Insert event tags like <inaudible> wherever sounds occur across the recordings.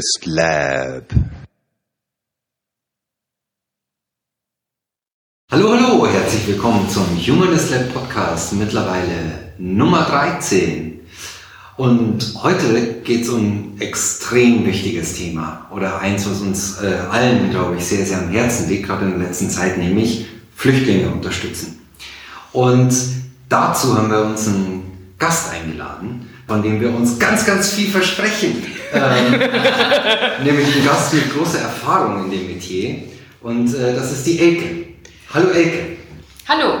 Humanist Lab. Hallo, hallo, herzlich willkommen zum Humanist Lab Podcast, mittlerweile Nummer 13. Und heute geht es um ein extrem wichtiges Thema oder eins, was uns äh, allen, glaube ich, sehr, sehr am Herzen liegt, gerade in der letzten Zeit, nämlich Flüchtlinge unterstützen. Und dazu haben wir uns einen Gast eingeladen, von dem wir uns ganz, ganz viel versprechen. <laughs> Ähm, nämlich einen Gast mit großer Erfahrung in dem Metier. Und äh, das ist die Elke. Hallo Elke. Hallo,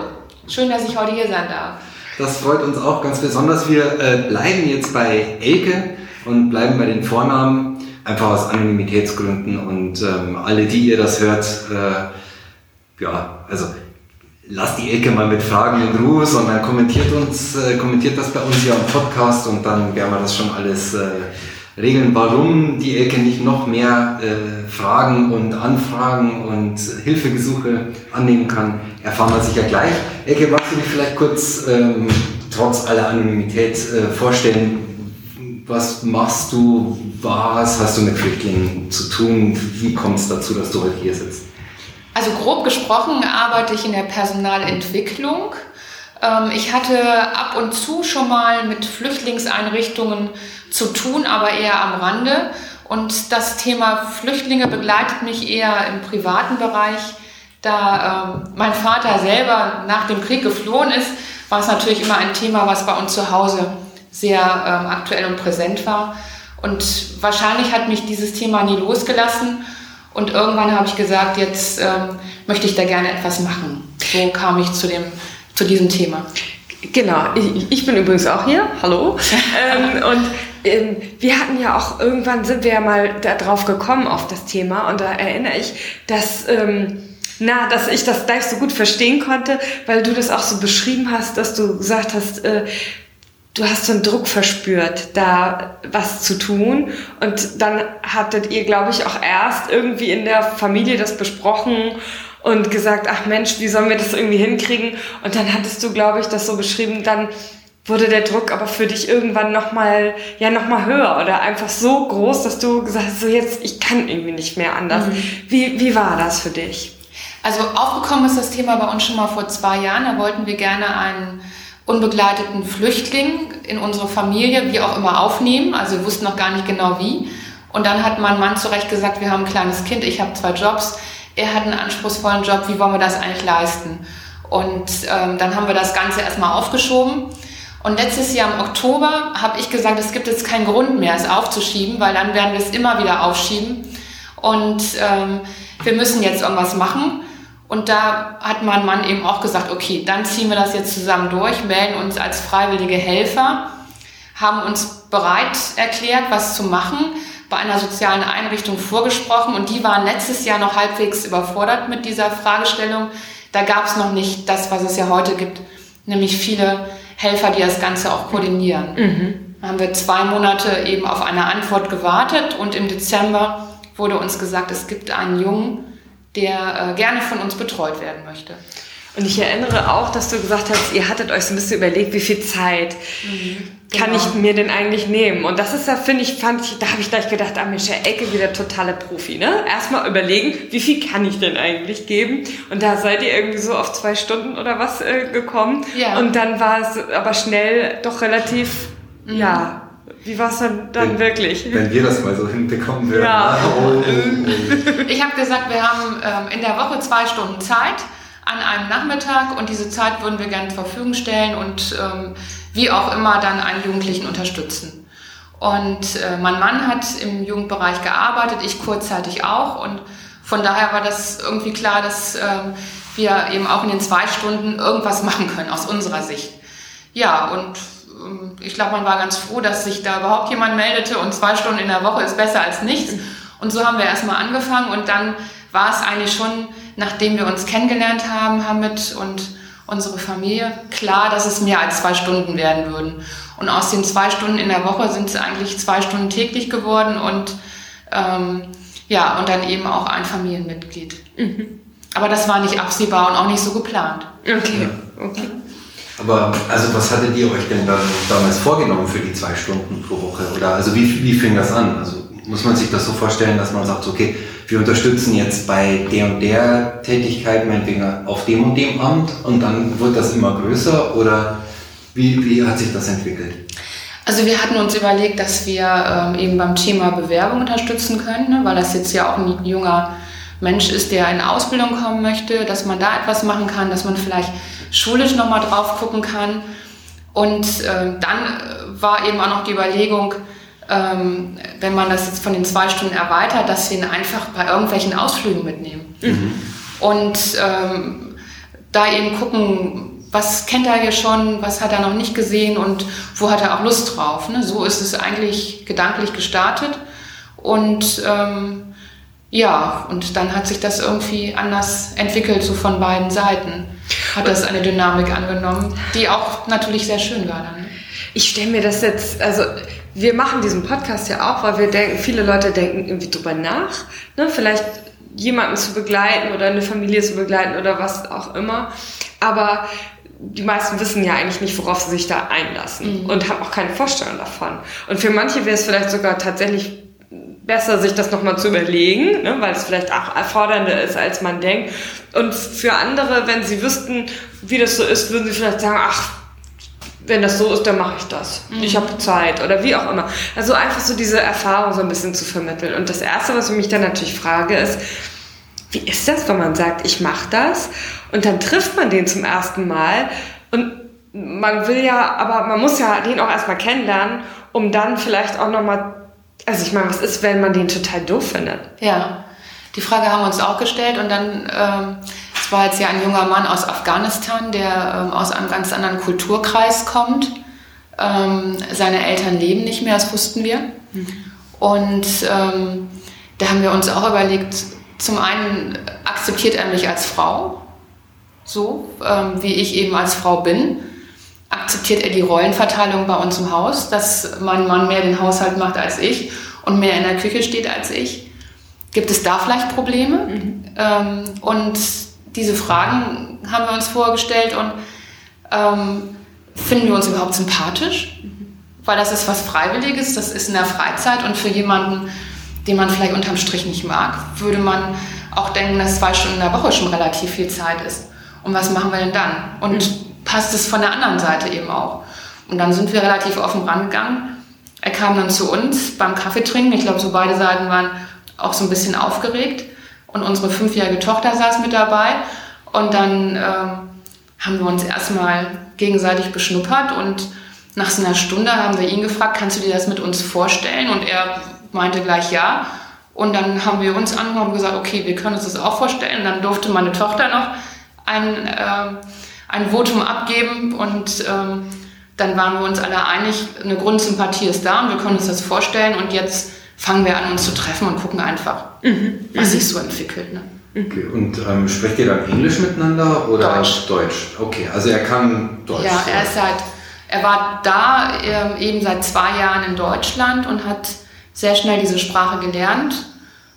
schön, dass ich heute hier sein darf. Das freut uns auch ganz besonders. Wir äh, bleiben jetzt bei Elke und bleiben bei den Vornamen, einfach aus Anonymitätsgründen. Und ähm, alle, die ihr das hört, äh, ja, also lasst die Ecke mal mit Fragen in Ruhe, sondern kommentiert uns, äh, kommentiert das bei uns hier am Podcast und dann werden wir das schon alles äh, regeln. Warum die Ecke nicht noch mehr äh, Fragen und Anfragen und Hilfegesuche annehmen kann, erfahren wir sicher gleich. Ecke, magst du dich vielleicht kurz ähm, trotz aller Anonymität äh, vorstellen? Was machst du? Was hast du mit Flüchtlingen zu tun? Wie kommt es dazu, dass du heute hier sitzt? Also grob gesprochen arbeite ich in der Personalentwicklung. Ähm, ich hatte ab und zu schon mal mit Flüchtlingseinrichtungen zu tun, aber eher am Rande. Und das Thema Flüchtlinge begleitet mich eher im privaten Bereich. Da ähm, mein Vater selber nach dem Krieg geflohen ist, war es natürlich immer ein Thema, was bei uns zu Hause sehr ähm, aktuell und präsent war. Und wahrscheinlich hat mich dieses Thema nie losgelassen. Und irgendwann habe ich gesagt, jetzt ähm, möchte ich da gerne etwas machen. So kam ich zu, dem, zu diesem Thema. Genau, ich, ich bin übrigens auch hier. Hallo. <laughs> ähm, und ähm, wir hatten ja auch, irgendwann sind wir ja mal darauf gekommen, auf das Thema. Und da erinnere ich, dass... Ähm, na, dass ich das gleich so gut verstehen konnte, weil du das auch so beschrieben hast, dass du gesagt hast, äh, du hast so einen Druck verspürt, da was zu tun. Und dann hattet ihr, glaube ich, auch erst irgendwie in der Familie das besprochen und gesagt, ach Mensch, wie sollen wir das irgendwie hinkriegen? Und dann hattest du, glaube ich, das so beschrieben, dann wurde der Druck aber für dich irgendwann nochmal, ja, nochmal höher oder einfach so groß, dass du gesagt hast, so jetzt, ich kann irgendwie nicht mehr anders. Mhm. Wie, wie war das für dich? Also aufgekommen ist das Thema bei uns schon mal vor zwei Jahren. Da wollten wir gerne einen unbegleiteten Flüchtling in unsere Familie, wie auch immer, aufnehmen. Also wir wussten noch gar nicht genau wie. Und dann hat mein Mann zu Recht gesagt, wir haben ein kleines Kind, ich habe zwei Jobs, er hat einen anspruchsvollen Job, wie wollen wir das eigentlich leisten? Und ähm, dann haben wir das Ganze erstmal aufgeschoben. Und letztes Jahr im Oktober habe ich gesagt, es gibt jetzt keinen Grund mehr, es aufzuschieben, weil dann werden wir es immer wieder aufschieben. Und ähm, wir müssen jetzt irgendwas machen. Und da hat mein Mann eben auch gesagt, okay, dann ziehen wir das jetzt zusammen durch, melden uns als freiwillige Helfer, haben uns bereit erklärt, was zu machen, bei einer sozialen Einrichtung vorgesprochen und die waren letztes Jahr noch halbwegs überfordert mit dieser Fragestellung. Da gab es noch nicht das, was es ja heute gibt, nämlich viele Helfer, die das Ganze auch koordinieren. Mhm. Da haben wir zwei Monate eben auf eine Antwort gewartet und im Dezember wurde uns gesagt, es gibt einen Jungen, der äh, gerne von uns betreut werden möchte. Und ich erinnere auch, dass du gesagt hast, ihr hattet euch so ein bisschen überlegt, wie viel Zeit mhm, kann genau. ich mir denn eigentlich nehmen? Und das ist ja, finde ich, fand ich, da habe ich gleich gedacht, ah Mensch, Herr Ecke wieder totale Profi, ne? Erstmal überlegen, wie viel kann ich denn eigentlich geben? Und da seid ihr irgendwie so auf zwei Stunden oder was äh, gekommen. Ja. Und dann war es aber schnell doch relativ, mhm. ja, wie war es dann, dann wenn, wirklich? Wenn wir das mal so hinbekommen würden. Ja. Oh. Ich habe gesagt, wir haben ähm, in der Woche zwei Stunden Zeit an einem Nachmittag und diese Zeit würden wir gerne zur Verfügung stellen und ähm, wie auch immer dann einen Jugendlichen unterstützen. Und äh, mein Mann hat im Jugendbereich gearbeitet, ich kurzzeitig auch und von daher war das irgendwie klar, dass ähm, wir eben auch in den zwei Stunden irgendwas <laughs> machen können aus unserer Sicht. Ja, und ich glaube, man war ganz froh, dass sich da überhaupt jemand meldete und zwei Stunden in der Woche ist besser als nichts. Und so haben wir erstmal angefangen und dann war es eigentlich schon, nachdem wir uns kennengelernt haben, Hamid und unsere Familie, klar, dass es mehr als zwei Stunden werden würden. Und aus den zwei Stunden in der Woche sind es eigentlich zwei Stunden täglich geworden und ähm, ja, und dann eben auch ein Familienmitglied. Mhm. Aber das war nicht absehbar und auch nicht so geplant. Okay, okay. Aber also was hattet ihr euch denn dann damals vorgenommen für die zwei Stunden pro Woche? Oder also wie, wie fing das an? Also muss man sich das so vorstellen, dass man sagt, okay, wir unterstützen jetzt bei der und der Tätigkeit, meinetwegen auf dem und dem Amt und dann wird das immer größer oder wie, wie hat sich das entwickelt? Also wir hatten uns überlegt, dass wir ähm, eben beim Thema Bewerbung unterstützen können, ne, weil das jetzt ja auch ein junger Mensch ist, der in Ausbildung kommen möchte, dass man da etwas machen kann, dass man vielleicht schulisch nochmal drauf gucken kann. Und äh, dann war eben auch noch die Überlegung, ähm, wenn man das jetzt von den zwei Stunden erweitert, dass wir ihn einfach bei irgendwelchen Ausflügen mitnehmen. Mhm. Und ähm, da eben gucken, was kennt er hier schon, was hat er noch nicht gesehen und wo hat er auch Lust drauf. Ne? So ist es eigentlich gedanklich gestartet. Und ähm, ja, und dann hat sich das irgendwie anders entwickelt, so von beiden Seiten. Hat das eine Dynamik angenommen, die auch natürlich sehr schön war dann. Ne? Ich stelle mir das jetzt, also wir machen diesen Podcast ja auch, weil wir denken, viele Leute denken irgendwie drüber nach, ne? vielleicht jemanden zu begleiten oder eine Familie zu begleiten oder was auch immer. Aber die meisten wissen ja eigentlich nicht, worauf sie sich da einlassen mhm. und haben auch keine Vorstellung davon. Und für manche wäre es vielleicht sogar tatsächlich besser, sich das nochmal zu überlegen, ne, weil es vielleicht auch erfordernder ist, als man denkt. Und für andere, wenn sie wüssten, wie das so ist, würden sie vielleicht sagen, ach, wenn das so ist, dann mache ich das. Mhm. Ich habe Zeit oder wie auch immer. Also einfach so diese Erfahrung so ein bisschen zu vermitteln. Und das Erste, was ich mich dann natürlich frage, ist, wie ist das, wenn man sagt, ich mache das und dann trifft man den zum ersten Mal und man will ja, aber man muss ja den auch erstmal kennenlernen, um dann vielleicht auch nochmal, also ich meine, was ist, wenn man den total doof findet? Ja, die Frage haben wir uns auch gestellt und dann ähm, war jetzt ja ein junger Mann aus Afghanistan, der ähm, aus einem ganz anderen Kulturkreis kommt. Ähm, seine Eltern leben nicht mehr, das wussten wir. Mhm. Und ähm, da haben wir uns auch überlegt, zum einen akzeptiert er mich als Frau, so ähm, wie ich eben als Frau bin. Akzeptiert er die Rollenverteilung bei uns im Haus, dass mein Mann mehr den Haushalt macht als ich und mehr in der Küche steht als ich? Gibt es da vielleicht Probleme? Mhm. Ähm, und diese Fragen haben wir uns vorgestellt und ähm, finden wir uns überhaupt sympathisch? Weil das ist was Freiwilliges, das ist in der Freizeit und für jemanden, den man vielleicht unterm Strich nicht mag, würde man auch denken, dass zwei Stunden in der Woche schon relativ viel Zeit ist. Und was machen wir denn dann? Und mhm. Passt es von der anderen Seite eben auch? Und dann sind wir relativ offen rangegangen. Er kam dann zu uns beim Kaffeetrinken. Ich glaube, so beide Seiten waren auch so ein bisschen aufgeregt. Und unsere fünfjährige Tochter saß mit dabei. Und dann ähm, haben wir uns erstmal gegenseitig beschnuppert und nach so einer Stunde haben wir ihn gefragt, kannst du dir das mit uns vorstellen? Und er meinte gleich ja. Und dann haben wir uns angehört und gesagt, okay, wir können uns das auch vorstellen. Und dann durfte meine Tochter noch ein, äh, ein Votum abgeben und ähm, dann waren wir uns alle einig, eine Grundsympathie ist da und wir können uns das vorstellen und jetzt fangen wir an, uns zu treffen und gucken einfach, mhm. was mhm. sich so entwickelt. Ne? Okay, und ähm, sprecht ihr dann Englisch miteinander oder Deutsch? Deutsch. Okay, also er kann Deutsch. Ja, er ist seit, er war da äh, eben seit zwei Jahren in Deutschland und hat sehr schnell diese Sprache gelernt,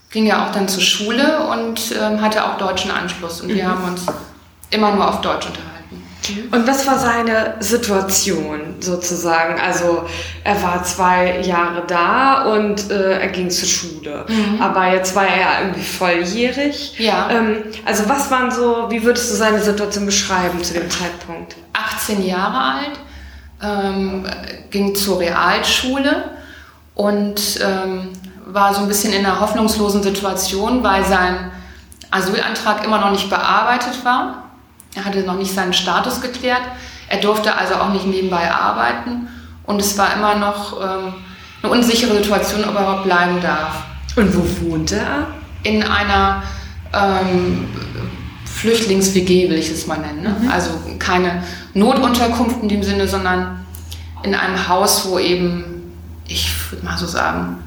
ging ja auch dann zur Schule und ähm, hatte auch deutschen Anschluss und mhm. wir haben uns immer nur auf Deutsch unterhalten. Und was war seine Situation sozusagen? Also er war zwei Jahre da und äh, er ging zur Schule. Mhm. Aber jetzt war er ja irgendwie volljährig. Ja. Ähm, also was waren so, wie würdest du seine Situation beschreiben zu dem Zeitpunkt? 18 Jahre alt, ähm, ging zur Realschule und ähm, war so ein bisschen in einer hoffnungslosen Situation, weil sein Asylantrag immer noch nicht bearbeitet war er hatte noch nicht seinen Status geklärt. Er durfte also auch nicht nebenbei arbeiten. Und es war immer noch ähm, eine unsichere Situation, ob er überhaupt bleiben darf. Und wo wohnte er? In einer ähm, Flüchtlings-WG, will ich es mal nennen. Ne? Mhm. Also keine Notunterkunft in dem Sinne, sondern in einem Haus, wo eben, ich würde mal so sagen,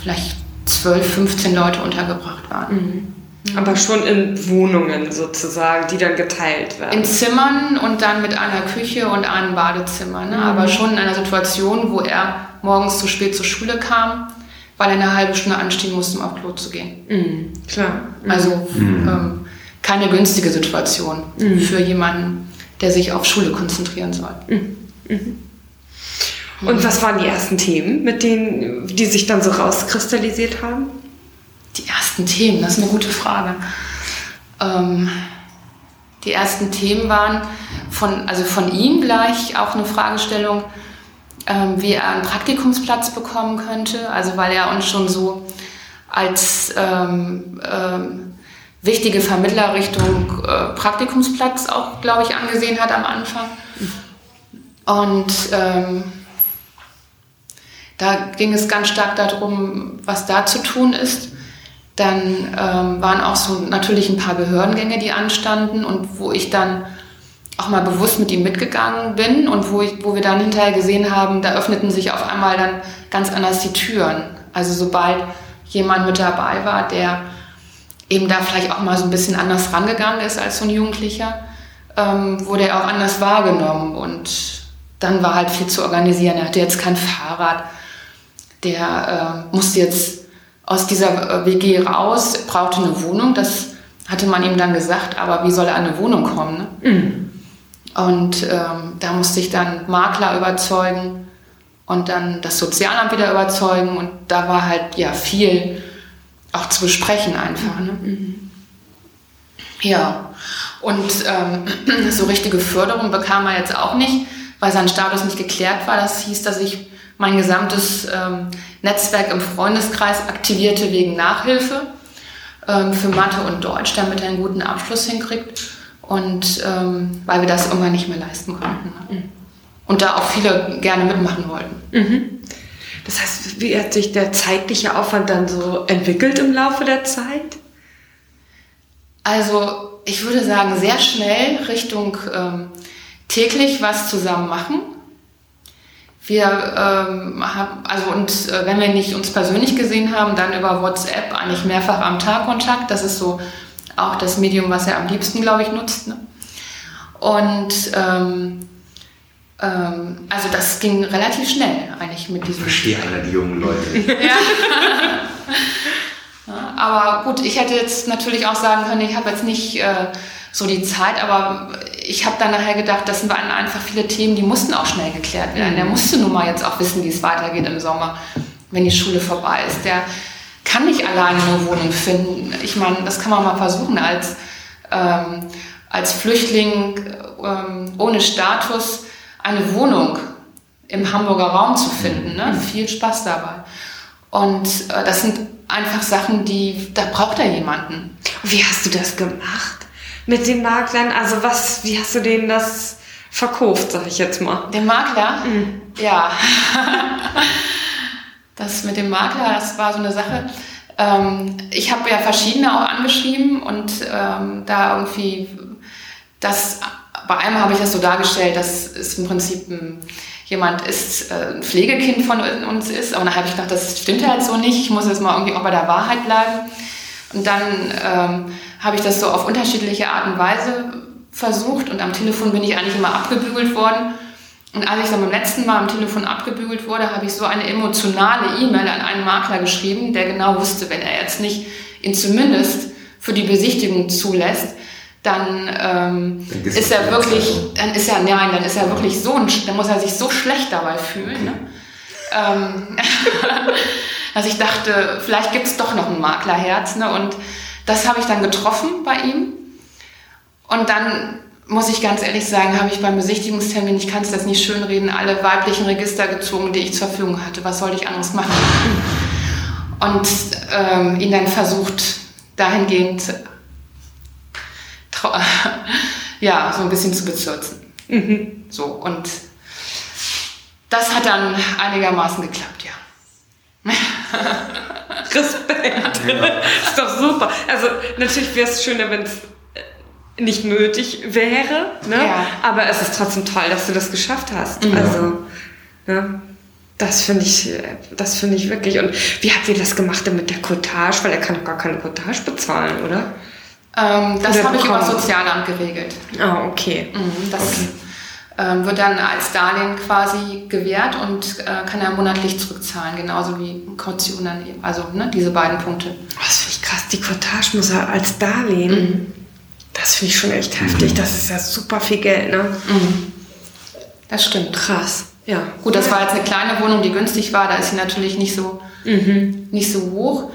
vielleicht 12, 15 Leute untergebracht waren. Mhm. Aber schon in Wohnungen sozusagen, die dann geteilt werden. In Zimmern und dann mit einer Küche und einem Badezimmer. Ne? Mhm. Aber schon in einer Situation, wo er morgens zu spät zur Schule kam, weil er eine halbe Stunde anstehen musste, um auf Klo zu gehen. Mhm. Klar. Mhm. Also ähm, keine günstige Situation mhm. für jemanden, der sich auf Schule konzentrieren soll. Mhm. Mhm. Und was waren die ersten Themen, mit denen, die sich dann so rauskristallisiert haben? Die ersten Themen, das ist eine gute Frage. Ähm, die ersten Themen waren von, also von ihm gleich auch eine Fragestellung, ähm, wie er einen Praktikumsplatz bekommen könnte. Also weil er uns schon so als ähm, ähm, wichtige Vermittler Richtung äh, Praktikumsplatz auch, glaube ich, angesehen hat am Anfang. Und ähm, da ging es ganz stark darum, was da zu tun ist. Dann ähm, waren auch so natürlich ein paar Behördengänge, die anstanden und wo ich dann auch mal bewusst mit ihm mitgegangen bin und wo, ich, wo wir dann hinterher gesehen haben, da öffneten sich auf einmal dann ganz anders die Türen. Also sobald jemand mit dabei war, der eben da vielleicht auch mal so ein bisschen anders rangegangen ist als so ein Jugendlicher, ähm, wurde er auch anders wahrgenommen und dann war halt viel zu organisieren. Er hatte jetzt kein Fahrrad, der äh, musste jetzt aus dieser äh, WG raus, brauchte eine Wohnung, das hatte man ihm dann gesagt, aber wie soll er an eine Wohnung kommen? Ne? Mhm. Und ähm, da musste ich dann Makler überzeugen und dann das Sozialamt wieder überzeugen und da war halt ja viel auch zu besprechen einfach. Ne? Mhm. Ja, und ähm, <clears throat> so richtige Förderung bekam er jetzt auch nicht, weil sein Status nicht geklärt war. Das hieß, dass ich mein gesamtes ähm, Netzwerk im Freundeskreis aktivierte wegen Nachhilfe ähm, für Mathe und Deutsch, damit er einen guten Abschluss hinkriegt. Und ähm, weil wir das irgendwann nicht mehr leisten konnten. Ne? Und da auch viele gerne mitmachen wollten. Mhm. Das heißt, wie hat sich der zeitliche Aufwand dann so entwickelt im Laufe der Zeit? Also ich würde sagen, sehr schnell Richtung ähm, täglich was zusammen machen. Wir ähm, haben, also und äh, wenn wir nicht uns persönlich gesehen haben, dann über WhatsApp eigentlich mehrfach am Tag Kontakt. Das ist so auch das Medium, was er am liebsten, glaube ich, nutzt. Ne? Und ähm, ähm, also das ging relativ schnell eigentlich mit diesem. Ich verstehe alle die jungen Leute. <laughs> ja. Aber gut, ich hätte jetzt natürlich auch sagen können, ich habe jetzt nicht äh, so die Zeit, aber ich habe dann nachher gedacht, das waren einfach viele Themen, die mussten auch schnell geklärt werden. Der mhm. musste nun mal jetzt auch wissen, wie es weitergeht im Sommer, wenn die Schule vorbei ist. Der kann nicht alleine eine Wohnung finden. Ich meine, das kann man mal versuchen als, ähm, als Flüchtling ähm, ohne Status eine Wohnung im Hamburger Raum zu finden. Ne? Mhm. Viel Spaß dabei. Und äh, das sind einfach Sachen, die, da braucht er jemanden. Wie hast du das gemacht? Mit den Maklern? Also was, wie hast du denen das verkauft, sag ich jetzt mal? Den Makler? Mhm. Ja. <laughs> das mit dem Makler, das war so eine Sache. Ähm, ich habe ja verschiedene auch angeschrieben und ähm, da irgendwie das, bei einem habe ich das so dargestellt, dass es im Prinzip ein, jemand ist, äh, ein Pflegekind von uns ist. Aber dann habe ich gedacht, das stimmt halt so nicht. Ich muss jetzt mal irgendwie auch bei der Wahrheit bleiben. Und dann ähm, habe ich das so auf unterschiedliche Art und Weise versucht und am Telefon bin ich eigentlich immer abgebügelt worden. Und als ich dann beim letzten Mal am Telefon abgebügelt wurde, habe ich so eine emotionale E-Mail an einen Makler geschrieben, der genau wusste, wenn er jetzt nicht ihn zumindest für die Besichtigung zulässt, dann, ähm, dann ist er wirklich, dann ist er, nein, dann ist er wirklich so, dann muss er sich so schlecht dabei fühlen. Ne? Ähm, <laughs> dass ich dachte, vielleicht gibt es doch noch ein Maklerherz. Ne? Und das habe ich dann getroffen bei ihm. Und dann muss ich ganz ehrlich sagen, habe ich beim Besichtigungstermin, ich kann es jetzt nicht schönreden, alle weiblichen Register gezogen, die ich zur Verfügung hatte. Was sollte ich anderes machen? Und ähm, ihn dann versucht, dahingehend <laughs> ja, so ein bisschen zu bezirzen. Mhm. So, und das hat dann einigermaßen geklappt. <laughs> Respekt. Ja. ist doch super. Also natürlich wäre es schöner, wenn es äh, nicht nötig wäre, ne? Ja. aber es ist trotzdem toll, dass du das geschafft hast. Mhm. Also, ne? Das finde ich, das finde ich wirklich. Und wie habt ihr das gemacht denn mit der Cottage? Weil er kann doch gar keine Cottage bezahlen, oder? Ähm, das habe ich über das Sozialamt geregelt. Ah, okay. Mhm, das okay. Ähm, wird dann als Darlehen quasi gewährt und äh, kann er monatlich zurückzahlen, genauso wie Kaution dann eben. Also ne, diese beiden Punkte. Das finde ich krass. Die Cottage muss er als Darlehen. Mhm. Das finde ich schon echt heftig. Das ist ja super viel Geld, ne? Mhm. Das stimmt. Krass. Ja. Gut, das war jetzt eine kleine Wohnung, die günstig war, da ist sie natürlich nicht so, mhm. nicht so hoch.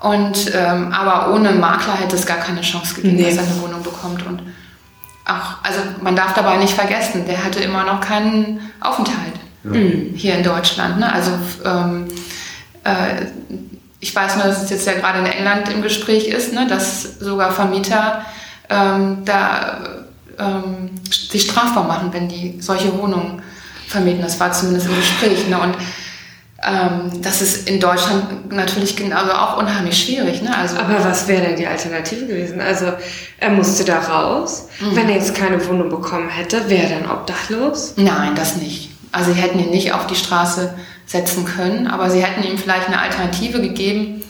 Und, ähm, aber ohne Makler hätte es gar keine Chance gegeben, nee. dass er eine Wohnung bekommt. Und auch, also man darf dabei nicht vergessen, der hatte immer noch keinen Aufenthalt ja. hier in Deutschland. Ne? Also ähm, äh, ich weiß nur, dass es jetzt ja gerade in England im Gespräch ist, ne? dass sogar Vermieter ähm, da ähm, sich strafbar machen, wenn die solche Wohnungen vermieten. Das war zumindest im Gespräch. Ne? Und ähm, das ist in Deutschland natürlich genauso auch unheimlich schwierig. Ne? Also, Aber was wäre denn die Alternative gewesen? Also er musste da raus. Mhm. Wenn er jetzt keine Wohnung bekommen hätte, wäre er dann obdachlos? Nein, das nicht. Also sie hätten ihn nicht auf die Straße setzen können, aber sie hätten ihm vielleicht eine Alternative gegeben,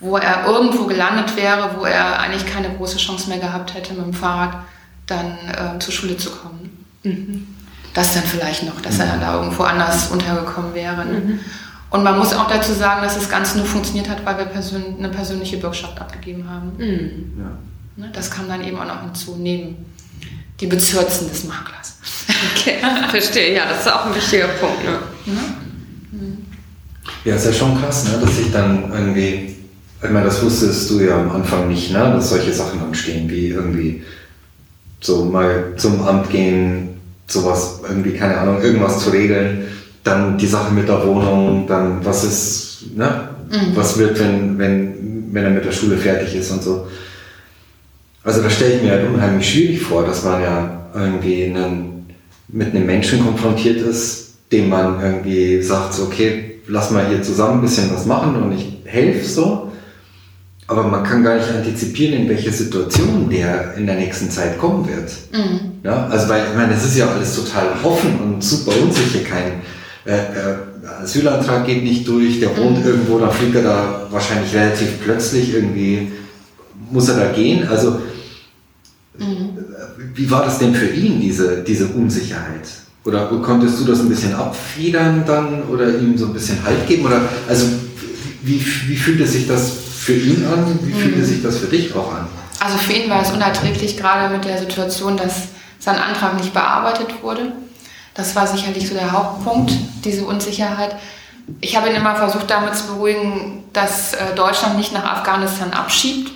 wo er irgendwo gelandet wäre, wo er eigentlich keine große Chance mehr gehabt hätte, mit dem Fahrrad dann äh, zur Schule zu kommen. Mhm. Das dann vielleicht noch, dass er dann da irgendwo anders untergekommen wäre. Ne? Und man muss auch dazu sagen, dass das Ganze nur funktioniert hat, weil wir persön eine persönliche Bürgschaft abgegeben haben. Mhm. Ja. Ne, das kam dann eben auch noch hinzu, neben die Bezirzen des Maklers. <laughs> Okay, verstehe. Ja, das ist auch ein wichtiger Punkt. Ne? Mhm. Ja, ist ja schon krass, ne, dass ich dann irgendwie, ich meine, das wusstest du ja am Anfang nicht, ne, dass solche Sachen anstehen, wie irgendwie so mal zum Amt gehen, sowas, irgendwie, keine Ahnung, irgendwas zu regeln, dann die Sache mit der Wohnung, dann was ist, ne, mhm. was wird, wenn, wenn, wenn er mit der Schule fertig ist und so. Also da stelle ich mir halt unheimlich schwierig vor, dass man ja irgendwie einen, mit einem Menschen konfrontiert ist, dem man irgendwie sagt, so, okay, lass mal hier zusammen ein bisschen was machen und ich helfe so. Aber man kann gar nicht antizipieren, in welche Situation der in der nächsten Zeit kommen wird. Mhm. Ja, also weil, ich meine, es ist ja alles total offen und super unsicher. Kein äh, äh, Asylantrag geht nicht durch, der wohnt mhm. irgendwo, dann fliegt er da wahrscheinlich relativ plötzlich irgendwie, muss er da gehen. Also mhm. wie war das denn für ihn, diese, diese Unsicherheit? Oder konntest du das ein bisschen abfedern dann oder ihm so ein bisschen Halt geben? Oder also wie, wie fühlte sich das für ihn an? Wie fühlte mhm. sich das für dich auch an? Also für ihn war es unerträglich, gerade mit der Situation, dass sein Antrag nicht bearbeitet wurde. Das war sicherlich so der Hauptpunkt, diese Unsicherheit. Ich habe ihn immer versucht, damit zu beruhigen, dass äh, Deutschland nicht nach Afghanistan abschiebt.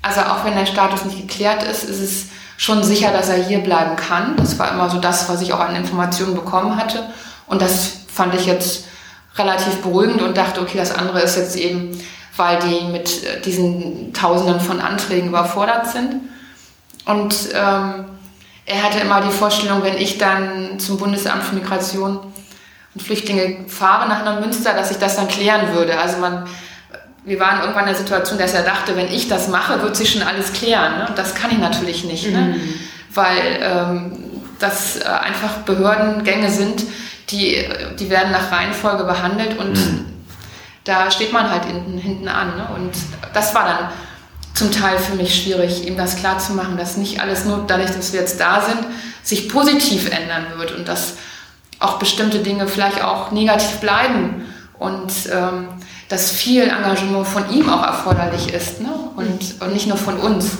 Also auch wenn der Status nicht geklärt ist, ist es schon sicher, dass er hier bleiben kann. Das war immer so das, was ich auch an Informationen bekommen hatte. Und das fand ich jetzt relativ beruhigend und dachte, okay, das andere ist jetzt eben weil die mit äh, diesen Tausenden von Anträgen überfordert sind. Und ähm, er hatte immer die Vorstellung, wenn ich dann zum Bundesamt für Migration und Flüchtlinge fahre nach Neumünster, dass ich das dann klären würde. Also man, wir waren irgendwann in der Situation, dass er dachte, wenn ich das mache, wird sich schon alles klären. Ne? Das kann ich natürlich nicht, ne? mhm. ne? weil ähm, das äh, einfach Behördengänge sind, die, die werden nach Reihenfolge behandelt und mhm da steht man halt hinten, hinten an. Ne? Und das war dann zum Teil für mich schwierig, ihm das klarzumachen, dass nicht alles nur dadurch, dass wir jetzt da sind, sich positiv ändern wird und dass auch bestimmte Dinge vielleicht auch negativ bleiben und ähm, dass viel Engagement von ihm auch erforderlich ist ne? und, und nicht nur von uns.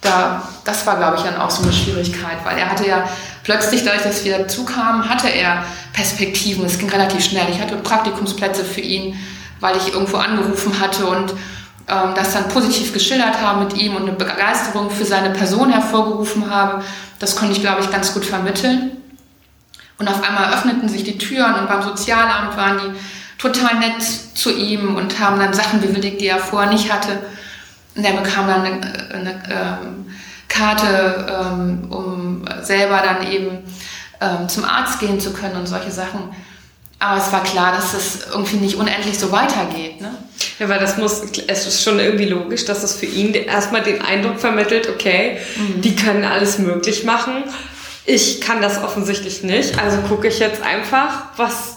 Da, das war, glaube ich, dann auch so eine Schwierigkeit, weil er hatte ja plötzlich, dadurch, dass wir dazu kamen, hatte er Perspektiven. Es ging relativ schnell. Ich hatte Praktikumsplätze für ihn weil ich irgendwo angerufen hatte und das dann positiv geschildert habe mit ihm und eine Begeisterung für seine Person hervorgerufen habe. Das konnte ich, glaube ich, ganz gut vermitteln. Und auf einmal öffneten sich die Türen und beim Sozialamt waren die total nett zu ihm und haben dann Sachen bewilligt, die er vorher nicht hatte. Und er bekam dann eine, eine ähm, Karte, ähm, um selber dann eben ähm, zum Arzt gehen zu können und solche Sachen. Aber es war klar, dass es irgendwie nicht unendlich so weitergeht. Ne? Ja, weil das muss, es ist schon irgendwie logisch, dass es für ihn erstmal den Eindruck vermittelt, okay, mhm. die können alles möglich machen. Ich kann das offensichtlich nicht, also gucke ich jetzt einfach, was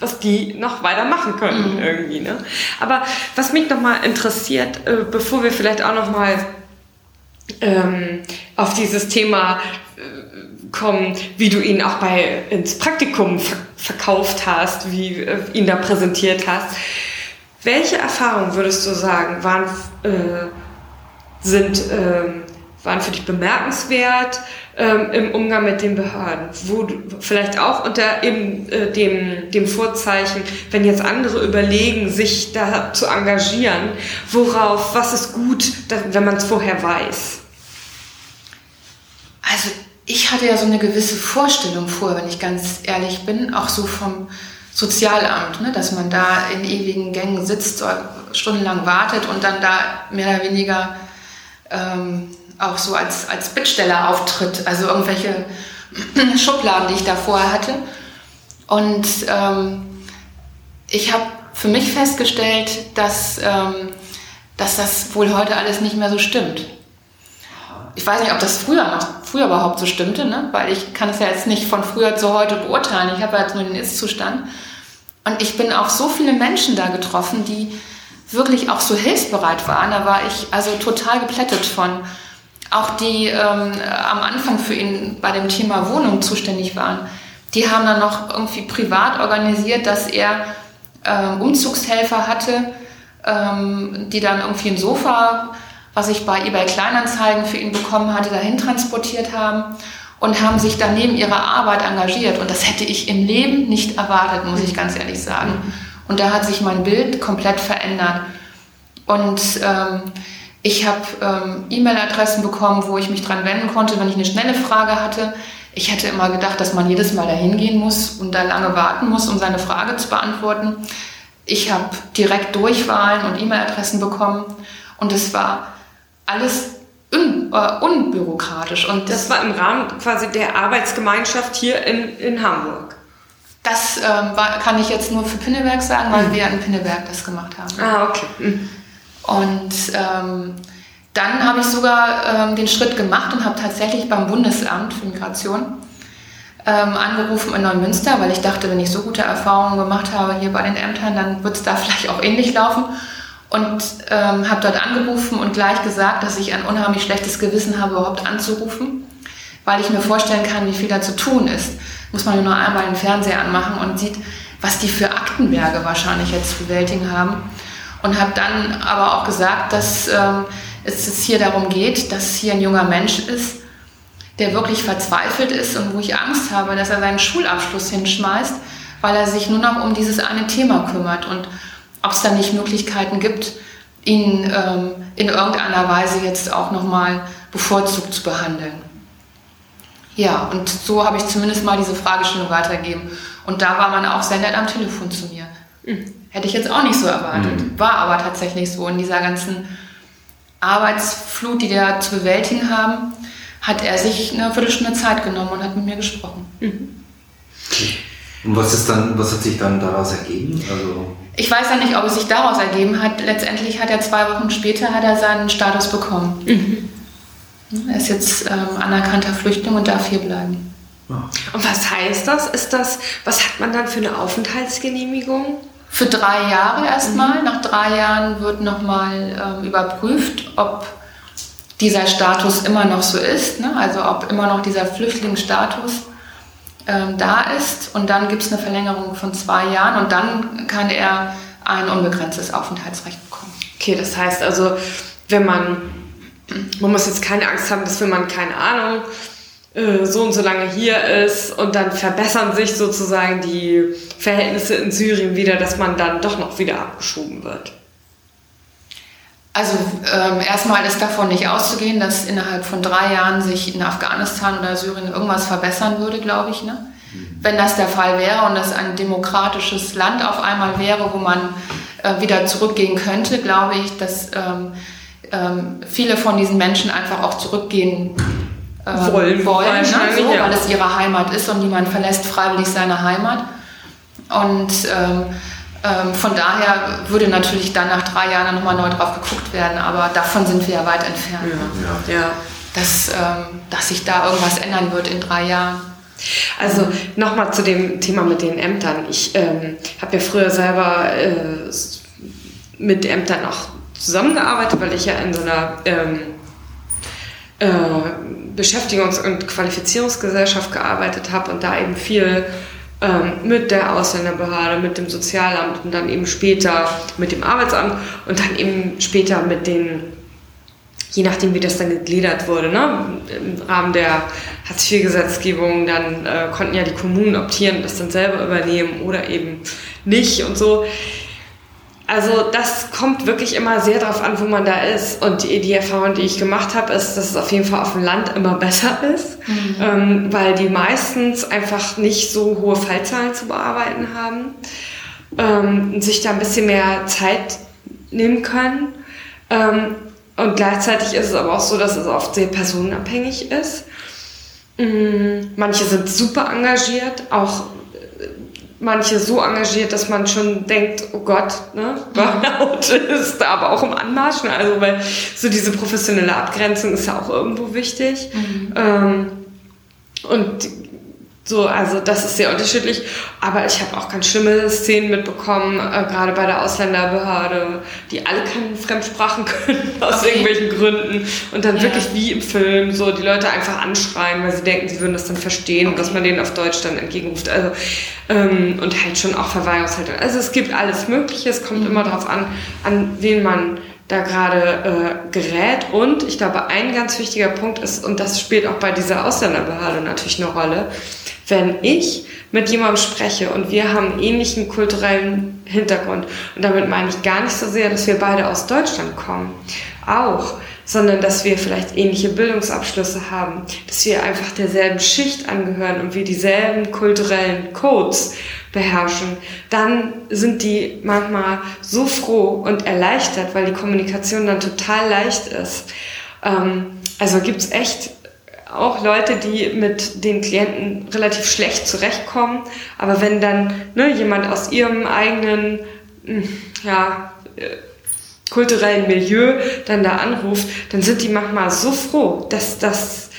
was die noch weitermachen können mhm. irgendwie. Ne? Aber was mich noch mal interessiert, äh, bevor wir vielleicht auch noch mal ähm, auf dieses Thema kommen, wie du ihn auch bei ins Praktikum ver verkauft hast, wie äh, ihn da präsentiert hast. Welche Erfahrungen würdest du sagen, waren, äh, sind äh, waren für dich bemerkenswert ähm, im Umgang mit den Behörden? Wo du vielleicht auch unter eben äh, dem, dem Vorzeichen, wenn jetzt andere überlegen, sich da zu engagieren, worauf, was ist gut, wenn man es vorher weiß? Also ich hatte ja so eine gewisse Vorstellung vor, wenn ich ganz ehrlich bin, auch so vom Sozialamt, ne, dass man da in ewigen Gängen sitzt, stundenlang wartet und dann da mehr oder weniger ähm, auch so als, als Bittsteller auftritt. Also irgendwelche <clears throat> Schubladen, die ich da vorher hatte. Und ähm, ich habe für mich festgestellt, dass, ähm, dass das wohl heute alles nicht mehr so stimmt. Ich weiß nicht, ob das früher noch, früher überhaupt so stimmte, ne? weil ich kann es ja jetzt nicht von früher zu heute beurteilen. Ich habe ja jetzt nur den Ist-Zustand. Und ich bin auf so viele Menschen da getroffen, die wirklich auch so hilfsbereit waren. Da war ich also total geplättet von. Auch die ähm, am Anfang für ihn bei dem Thema Wohnung zuständig waren, die haben dann noch irgendwie privat organisiert, dass er ähm, Umzugshelfer hatte, ähm, die dann irgendwie ein Sofa, was ich bei eBay Kleinanzeigen für ihn bekommen hatte, dahin transportiert haben und haben sich dann neben ihrer Arbeit engagiert. Und das hätte ich im Leben nicht erwartet, muss ich ganz ehrlich sagen. Und da hat sich mein Bild komplett verändert. Und ähm, ich habe ähm, E-Mail-Adressen bekommen, wo ich mich dran wenden konnte, wenn ich eine schnelle Frage hatte. Ich hätte immer gedacht, dass man jedes Mal dahin gehen muss und da lange warten muss, um seine Frage zu beantworten. Ich habe direkt Durchwahlen und E-Mail-Adressen bekommen und es war alles un, äh, unbürokratisch. Und das war im Rahmen quasi der Arbeitsgemeinschaft hier in, in Hamburg. Das ähm, war, kann ich jetzt nur für Pinneberg sagen, weil mhm. wir in Pinneberg das gemacht haben. Ah, okay. Mhm. Und ähm, dann habe ich sogar ähm, den Schritt gemacht und habe tatsächlich beim Bundesamt für Migration ähm, angerufen in Neumünster, weil ich dachte, wenn ich so gute Erfahrungen gemacht habe hier bei den Ämtern, dann wird es da <laughs> vielleicht auch ähnlich laufen. Und ähm, habe dort angerufen und gleich gesagt, dass ich ein unheimlich schlechtes Gewissen habe, überhaupt anzurufen, weil ich mir vorstellen kann, wie viel da zu tun ist. Muss man nur einmal den Fernseher anmachen und sieht, was die für Aktenberge wahrscheinlich jetzt zu bewältigen haben und habe dann aber auch gesagt, dass ähm, es hier darum geht, dass hier ein junger Mensch ist, der wirklich verzweifelt ist und wo ich Angst habe, dass er seinen Schulabschluss hinschmeißt, weil er sich nur noch um dieses eine Thema kümmert und ob es da nicht Möglichkeiten gibt, ihn ähm, in irgendeiner Weise jetzt auch nochmal bevorzugt zu behandeln. Ja, und so habe ich zumindest mal diese Fragestellung weitergegeben. Und da war man auch sehr nett am Telefon zu mir. Mhm. Hätte ich jetzt auch nicht so erwartet. Mhm. War aber tatsächlich so. In dieser ganzen Arbeitsflut, die wir zu bewältigen haben, hat er sich eine Viertelstunde Zeit genommen und hat mit mir gesprochen. Mhm. Und was ist dann, was hat sich dann daraus ergeben? Also ich weiß ja nicht, ob es sich daraus ergeben hat. Letztendlich hat er zwei Wochen später hat er seinen Status bekommen. Mhm. Er ist jetzt ähm, anerkannter Flüchtling und darf hier bleiben. Und was heißt das? Ist das, was hat man dann für eine Aufenthaltsgenehmigung? Für drei Jahre erstmal. Mhm. Nach drei Jahren wird nochmal ähm, überprüft, ob dieser Status immer noch so ist, ne? also ob immer noch dieser Flüchtlingsstatus ähm, da ist. Und dann gibt es eine Verlängerung von zwei Jahren und dann kann er ein unbegrenztes Aufenthaltsrecht bekommen. Okay, das heißt also, wenn man, man muss jetzt keine Angst haben, dass wenn man, keine Ahnung, äh, so und so lange hier ist und dann verbessern sich sozusagen die Verhältnisse in Syrien wieder, dass man dann doch noch wieder abgeschoben wird? Also ähm, erstmal ist davon nicht auszugehen, dass innerhalb von drei Jahren sich in Afghanistan oder Syrien irgendwas verbessern würde, glaube ich. Ne? Mhm. Wenn das der Fall wäre und das ein demokratisches Land auf einmal wäre, wo man äh, wieder zurückgehen könnte, glaube ich, dass ähm, ähm, viele von diesen Menschen einfach auch zurückgehen äh, wollen, wollen ne? so, ja. weil es ihre Heimat ist und niemand verlässt freiwillig seine Heimat. Und ähm, von daher würde natürlich dann nach drei Jahren nochmal neu drauf geguckt werden, aber davon sind wir ja weit entfernt. Ja. Ne? ja. Dass, ähm, dass sich da irgendwas ändern wird in drei Jahren. Also nochmal zu dem Thema mit den Ämtern. Ich ähm, habe ja früher selber äh, mit Ämtern auch zusammengearbeitet, weil ich ja in so einer ähm, äh, Beschäftigungs- und Qualifizierungsgesellschaft gearbeitet habe und da eben viel mit der Ausländerbehörde, mit dem Sozialamt und dann eben später mit dem Arbeitsamt und dann eben später mit den je nachdem, wie das dann gegliedert wurde, ne? im Rahmen der Hartz-IV-Gesetzgebung, dann äh, konnten ja die Kommunen optieren, das dann selber übernehmen oder eben nicht und so. Also das kommt wirklich immer sehr darauf an, wo man da ist. Und die, die Erfahrung, die ich gemacht habe, ist, dass es auf jeden Fall auf dem Land immer besser <laughs> ist, mhm. ähm, weil die meistens einfach nicht so hohe Fallzahlen zu bearbeiten haben ähm, und sich da ein bisschen mehr Zeit nehmen können. Ähm, und gleichzeitig ist es aber auch so, dass es oft sehr personenabhängig ist. Mhm. Manche sind super engagiert, auch manche so engagiert, dass man schon denkt, oh Gott, ne, Burnout <laughs> ist da aber auch im Anmarsch. Ne? Also weil so diese professionelle Abgrenzung ist ja auch irgendwo wichtig. Mhm. Ähm, und so, also das ist sehr unterschiedlich. Aber ich habe auch ganz schlimme Szenen mitbekommen, äh, gerade bei der Ausländerbehörde, die alle keine Fremdsprachen <laughs> können aus okay. irgendwelchen Gründen. Und dann ja. wirklich wie im Film so die Leute einfach anschreien, weil sie denken, sie würden das dann verstehen, okay. dass man denen auf Deutsch dann entgegenruft. Also, ähm, und halt schon auch Verweihungshaltung. Also es gibt alles Mögliche, es kommt mhm. immer darauf an, an wen man da gerade äh, gerät. Und ich glaube, ein ganz wichtiger Punkt ist, und das spielt auch bei dieser Ausländerbehörde natürlich eine Rolle, wenn ich mit jemandem spreche und wir haben einen ähnlichen kulturellen Hintergrund, und damit meine ich gar nicht so sehr, dass wir beide aus Deutschland kommen, auch, sondern dass wir vielleicht ähnliche Bildungsabschlüsse haben, dass wir einfach derselben Schicht angehören und wir dieselben kulturellen Codes beherrschen, dann sind die manchmal so froh und erleichtert, weil die Kommunikation dann total leicht ist. Ähm, also gibt's echt auch Leute, die mit den Klienten relativ schlecht zurechtkommen. Aber wenn dann ne, jemand aus ihrem eigenen hm, ja, äh, kulturellen Milieu dann da anruft, dann sind die manchmal so froh, dass, dass,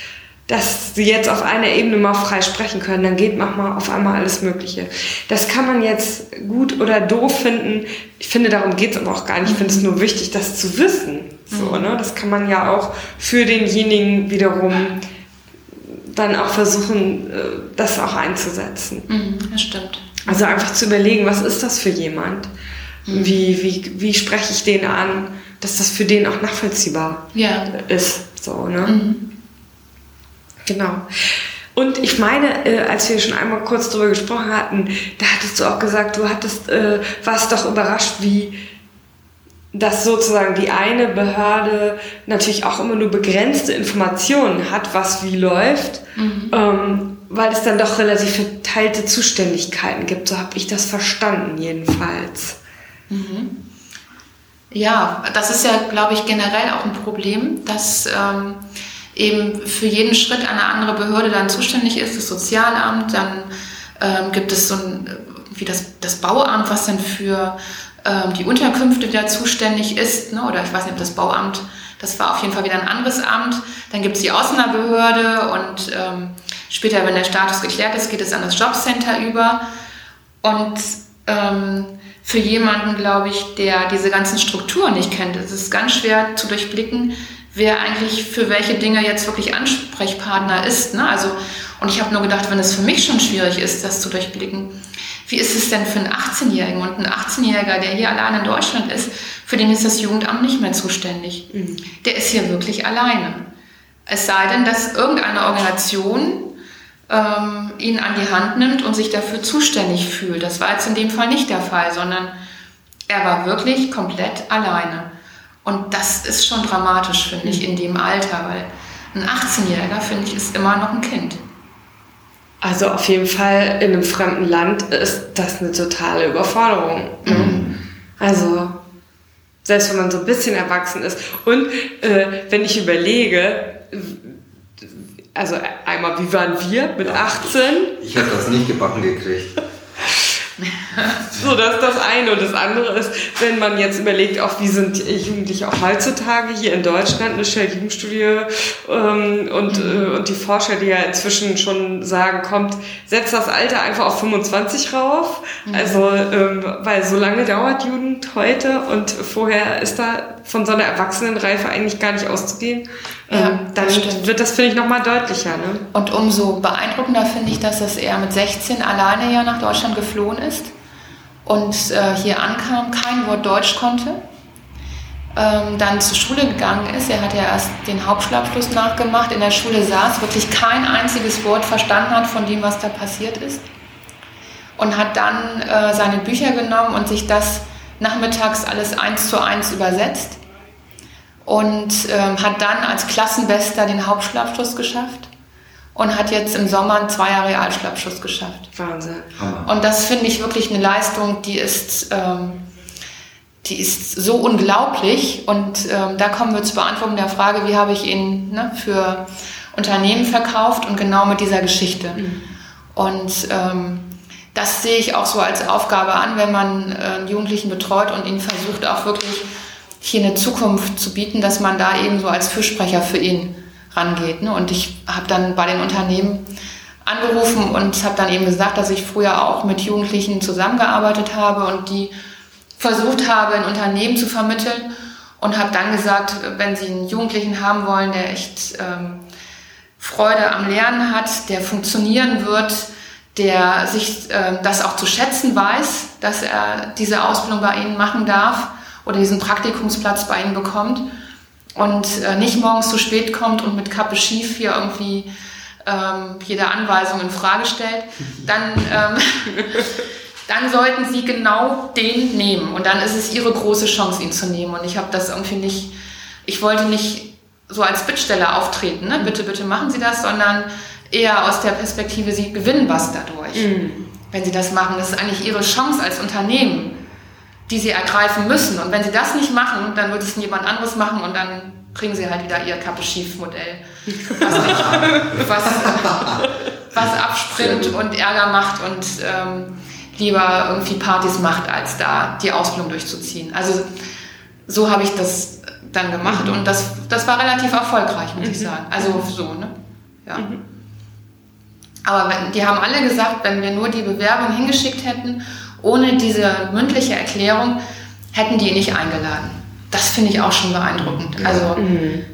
dass sie jetzt auf einer Ebene mal frei sprechen können. Dann geht manchmal auf einmal alles Mögliche. Das kann man jetzt gut oder doof finden. Ich finde, darum geht es aber auch gar nicht. Ich finde es nur wichtig, das zu wissen. So, mhm. ne? Das kann man ja auch für denjenigen wiederum dann auch versuchen, äh, das auch einzusetzen. Mhm, das stimmt. Also einfach zu überlegen, was ist das für jemand? Wie, wie, wie spreche ich den an, dass das für den auch nachvollziehbar ja. ist. So, ne? Mhm. Genau. Und ich meine, äh, als wir schon einmal kurz darüber gesprochen hatten, da hattest du auch gesagt, du hattest, äh, warst doch überrascht, wie dass sozusagen die eine Behörde natürlich auch immer nur begrenzte Informationen hat, was wie läuft, mhm. ähm, weil es dann doch relativ verteilte Zuständigkeiten gibt. So habe ich das verstanden jedenfalls. Mhm. Ja, das ist ja, glaube ich, generell auch ein Problem, dass ähm, eben für jeden Schritt eine andere Behörde dann zuständig ist, das Sozialamt, dann ähm, gibt es so ein, wie das, das Bauamt, was dann für ähm, die Unterkünfte wieder zuständig ist, ne, oder ich weiß nicht, ob das Bauamt, das war auf jeden Fall wieder ein anderes Amt. Dann gibt es die Ausländerbehörde und ähm, später, wenn der Status geklärt ist, geht es an das Jobcenter über. Und ähm, für jemanden, glaube ich, der diese ganzen Strukturen nicht kennt, ist es ganz schwer zu durchblicken, wer eigentlich für welche Dinge jetzt wirklich Ansprechpartner ist. Ne? Also, und ich habe nur gedacht, wenn es für mich schon schwierig ist, das zu durchblicken, wie ist es denn für einen 18-Jährigen? Und ein 18-Jähriger, der hier allein in Deutschland ist, für den ist das Jugendamt nicht mehr zuständig. Mhm. Der ist hier wirklich alleine. Es sei denn, dass irgendeine Organisation ähm, ihn an die Hand nimmt und sich dafür zuständig fühlt. Das war jetzt in dem Fall nicht der Fall, sondern er war wirklich komplett alleine. Und das ist schon dramatisch, finde ich, in dem Alter, weil ein 18-Jähriger, finde ich, ist immer noch ein Kind. Also auf jeden Fall in einem fremden Land ist das eine totale Überforderung. Ne? Mhm. Also selbst wenn man so ein bisschen erwachsen ist. Und äh, wenn ich überlege, also einmal, wie waren wir mit 18? Ich habe das nicht gebacken gekriegt. so, das ist das eine. Und das andere ist, wenn man jetzt überlegt, auch wie sind Jugendliche auch heutzutage hier in Deutschland, eine Shell-Jugendstudie ähm, und, mhm. äh, und die Forscher, die ja inzwischen schon sagen, kommt, setzt das Alter einfach auf 25 rauf. Mhm. Also, ähm, weil so lange dauert Jugend heute und vorher ist da von so einer Erwachsenenreife eigentlich gar nicht auszugehen. Ja, ähm, dann das wird das, finde ich, nochmal deutlicher. Ne? Und umso beeindruckender finde ich, dass er mit 16 alleine ja nach Deutschland geflohen ist und äh, hier ankam, kein Wort Deutsch konnte, ähm, dann zur Schule gegangen ist. Er hat ja erst den Hauptschulabschluss nachgemacht, in der Schule saß, wirklich kein einziges Wort verstanden hat von dem, was da passiert ist. Und hat dann äh, seine Bücher genommen und sich das nachmittags alles eins zu eins übersetzt. Und ähm, hat dann als Klassenbester den Hauptschulabschluss geschafft und hat jetzt im Sommer zwei Jahre Realschulabschluss geschafft. Wahnsinn. Und das finde ich wirklich eine Leistung, die ist, ähm, die ist so unglaublich. Und ähm, da kommen wir zur Beantwortung der Frage, wie habe ich ihn ne, für Unternehmen verkauft und genau mit dieser Geschichte. Mhm. Und ähm, das sehe ich auch so als Aufgabe an, wenn man äh, einen Jugendlichen betreut und ihn versucht auch wirklich hier eine Zukunft zu bieten, dass man da eben so als Fürsprecher für ihn rangeht. Ne? Und ich habe dann bei den Unternehmen angerufen und habe dann eben gesagt, dass ich früher auch mit Jugendlichen zusammengearbeitet habe und die versucht habe, in Unternehmen zu vermitteln und habe dann gesagt, wenn Sie einen Jugendlichen haben wollen, der echt ähm, Freude am Lernen hat, der funktionieren wird, der sich äh, das auch zu schätzen weiß, dass er diese Ausbildung bei Ihnen machen darf oder diesen Praktikumsplatz bei Ihnen bekommt, und äh, nicht morgens zu spät kommt und mit Kappe schief hier irgendwie ähm, jede Anweisung in Frage stellt, dann, ähm, <laughs> dann sollten Sie genau den nehmen. Und dann ist es Ihre große Chance, ihn zu nehmen. Und ich habe das irgendwie nicht, ich wollte nicht so als Bittsteller auftreten, ne? bitte, bitte machen Sie das, sondern eher aus der Perspektive, Sie gewinnen was dadurch. Mhm. Wenn Sie das machen, das ist eigentlich Ihre Chance als Unternehmen die sie ergreifen müssen. Und wenn sie das nicht machen, dann wird es jemand anderes machen und dann kriegen sie halt wieder ihr Kappe-Schief-Modell, was, <laughs> was, was abspringt und Ärger macht und ähm, lieber irgendwie Partys macht, als da die Ausbildung durchzuziehen. Also so habe ich das dann gemacht und das, das war relativ erfolgreich, muss ich mhm. sagen. Also so, ne? Ja. Mhm. Aber wenn, die haben alle gesagt, wenn wir nur die Bewerbung hingeschickt hätten ohne diese mündliche Erklärung hätten die ihn nicht eingeladen. Das finde ich auch schon beeindruckend. Also, mhm.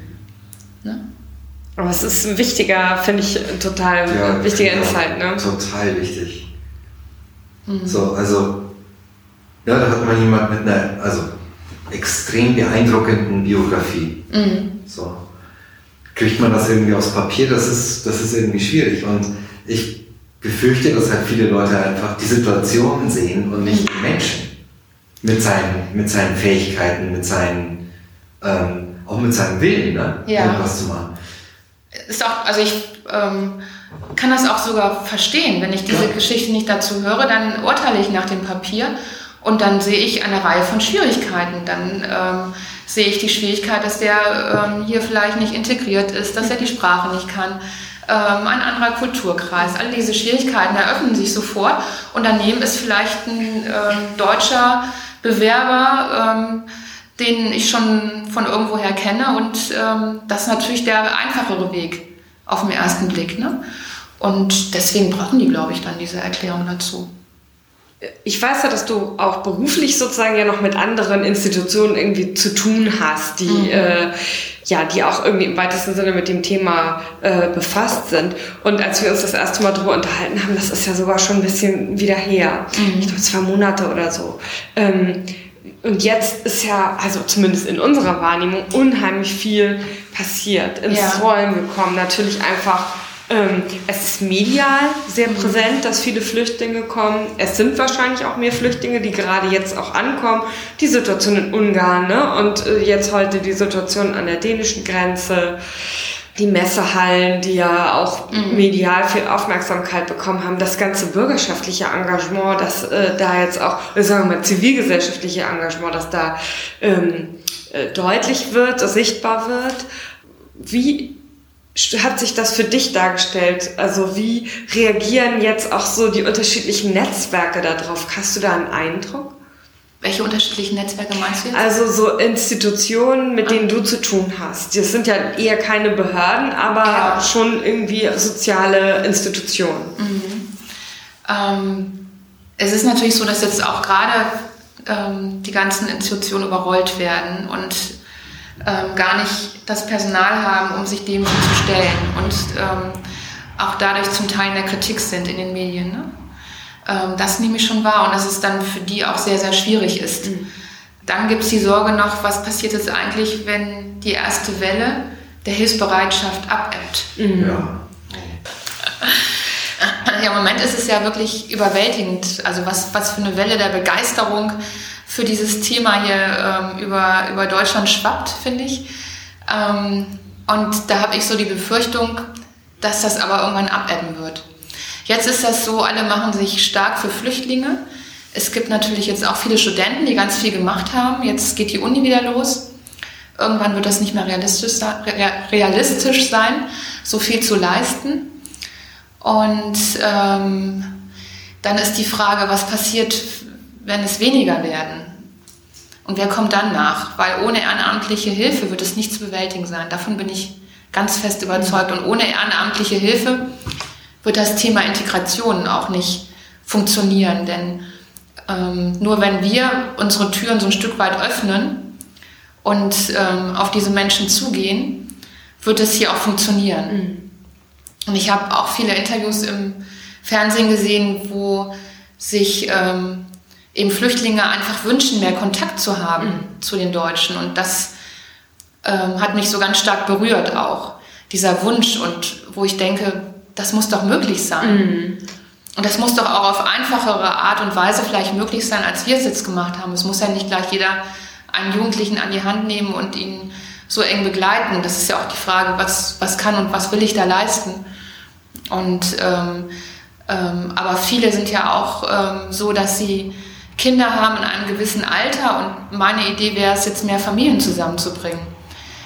ne? Aber es ist ein wichtiger, finde ich, total ja, wichtiger Insight. Ne? Total wichtig. Mhm. So, also, ja, da hat man jemand mit einer, also extrem beeindruckenden Biografie. Mhm. So. Kriegt man das irgendwie aufs Papier, das ist, das ist irgendwie schwierig. Und ich befürchte, dass halt viele Leute einfach die Situation sehen und nicht den Menschen mit seinen, mit seinen Fähigkeiten, mit seinen, ähm, auch mit seinem Willen, ne? ja. irgendwas zu machen. Ist auch, also ich ähm, kann das auch sogar verstehen. Wenn ich diese ja. Geschichte nicht dazu höre, dann urteile ich nach dem Papier und dann sehe ich eine Reihe von Schwierigkeiten. Dann ähm, sehe ich die Schwierigkeit, dass der ähm, hier vielleicht nicht integriert ist, dass er die Sprache nicht kann ähm, ein anderer Kulturkreis. All diese Schwierigkeiten eröffnen sich sofort und daneben ist vielleicht ein ähm, deutscher Bewerber, ähm, den ich schon von irgendwoher kenne und ähm, das ist natürlich der einfachere Weg auf den ersten Blick. Ne? Und deswegen brauchen die, glaube ich, dann diese Erklärung dazu ich weiß ja, dass du auch beruflich sozusagen ja noch mit anderen Institutionen irgendwie zu tun hast, die mhm. äh, ja, die auch irgendwie im weitesten Sinne mit dem Thema äh, befasst sind. Und als wir uns das erste Mal darüber unterhalten haben, das ist ja sogar schon ein bisschen wieder her, mhm. ich glaube zwei Monate oder so. Ähm, und jetzt ist ja, also zumindest in unserer Wahrnehmung, unheimlich viel passiert, ins ja. Rollen gekommen. Natürlich einfach ähm, es ist medial sehr präsent, dass viele Flüchtlinge kommen. Es sind wahrscheinlich auch mehr Flüchtlinge, die gerade jetzt auch ankommen. Die Situation in Ungarn ne? und äh, jetzt heute die Situation an der dänischen Grenze. Die Messehallen, die ja auch mhm. medial viel Aufmerksamkeit bekommen haben, das ganze bürgerschaftliche Engagement, das äh, da jetzt auch, sagen wir mal, zivilgesellschaftliche Engagement, das da ähm, äh, deutlich wird, sichtbar wird. Wie hat sich das für dich dargestellt? Also wie reagieren jetzt auch so die unterschiedlichen Netzwerke darauf? Hast du da einen Eindruck? Welche unterschiedlichen Netzwerke meinst du jetzt? Also so Institutionen, mit denen du zu tun hast. Das sind ja eher keine Behörden, aber ja. schon irgendwie soziale Institutionen. Mhm. Ähm, es ist natürlich so, dass jetzt auch gerade ähm, die ganzen Institutionen überrollt werden und ähm, gar nicht das Personal haben, um sich dem zu stellen und ähm, auch dadurch zum Teil in der Kritik sind in den Medien. Ne? Ähm, das nehme ich schon wahr und dass es dann für die auch sehr, sehr schwierig ist. Mhm. dann gibt es die Sorge noch, was passiert jetzt eigentlich, wenn die erste Welle der Hilfsbereitschaft abebbt. Mhm. Ja. <laughs> Ja, im Moment ist es ja wirklich überwältigend, also was, was für eine Welle der Begeisterung für dieses Thema hier ähm, über, über Deutschland schwappt, finde ich. Ähm, und da habe ich so die Befürchtung, dass das aber irgendwann abebben wird. Jetzt ist das so, alle machen sich stark für Flüchtlinge. Es gibt natürlich jetzt auch viele Studenten, die ganz viel gemacht haben. Jetzt geht die Uni wieder los. Irgendwann wird das nicht mehr realistisch, realistisch sein, so viel zu leisten. Und ähm, dann ist die Frage, was passiert, wenn es weniger werden? Und wer kommt dann nach? Weil ohne ehrenamtliche Hilfe wird es nicht zu bewältigen sein. Davon bin ich ganz fest überzeugt. Und ohne ehrenamtliche Hilfe wird das Thema Integration auch nicht funktionieren. Denn ähm, nur wenn wir unsere Türen so ein Stück weit öffnen und ähm, auf diese Menschen zugehen, wird es hier auch funktionieren. Mhm. Und ich habe auch viele Interviews im Fernsehen gesehen, wo sich ähm, eben Flüchtlinge einfach wünschen, mehr Kontakt zu haben mhm. zu den Deutschen. Und das ähm, hat mich so ganz stark berührt auch, dieser Wunsch. Und wo ich denke, das muss doch möglich sein. Mhm. Und das muss doch auch auf einfachere Art und Weise vielleicht möglich sein, als wir es jetzt gemacht haben. Es muss ja nicht gleich jeder einen Jugendlichen an die Hand nehmen und ihn so eng begleiten. Das ist ja auch die Frage, was, was kann und was will ich da leisten. Und ähm, ähm, aber viele sind ja auch ähm, so, dass sie Kinder haben in einem gewissen Alter und meine Idee wäre es jetzt mehr Familien zusammenzubringen.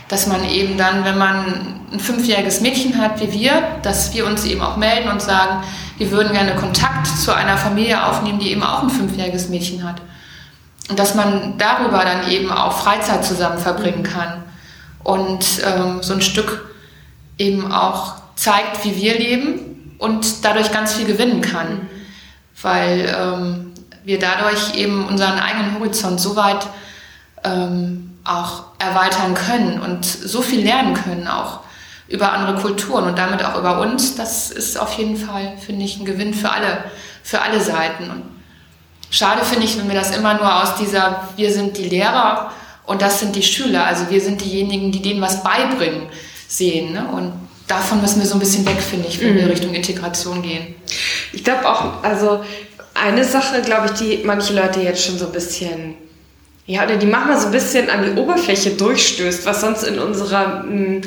Dass man eben dann, wenn man ein fünfjähriges Mädchen hat wie wir, dass wir uns eben auch melden und sagen, wir würden gerne Kontakt zu einer Familie aufnehmen, die eben auch ein fünfjähriges Mädchen hat. Und dass man darüber dann eben auch Freizeit zusammen verbringen kann und ähm, so ein Stück eben auch zeigt, wie wir leben und dadurch ganz viel gewinnen kann. Weil ähm, wir dadurch eben unseren eigenen Horizont so weit ähm, auch erweitern können und so viel lernen können, auch über andere Kulturen und damit auch über uns. Das ist auf jeden Fall, finde ich, ein Gewinn für alle, für alle Seiten. Und schade finde ich, wenn wir das immer nur aus dieser, wir sind die Lehrer und das sind die Schüler, also wir sind diejenigen, die denen was beibringen, sehen. Ne? Und davon müssen wir so ein bisschen weg, finde ich, wenn mhm. wir Richtung Integration gehen. Ich glaube auch, also eine Sache, glaube ich, die manche Leute jetzt schon so ein bisschen, ja, oder die manchmal so ein bisschen an die Oberfläche durchstößt, was sonst in unserer mh, hm,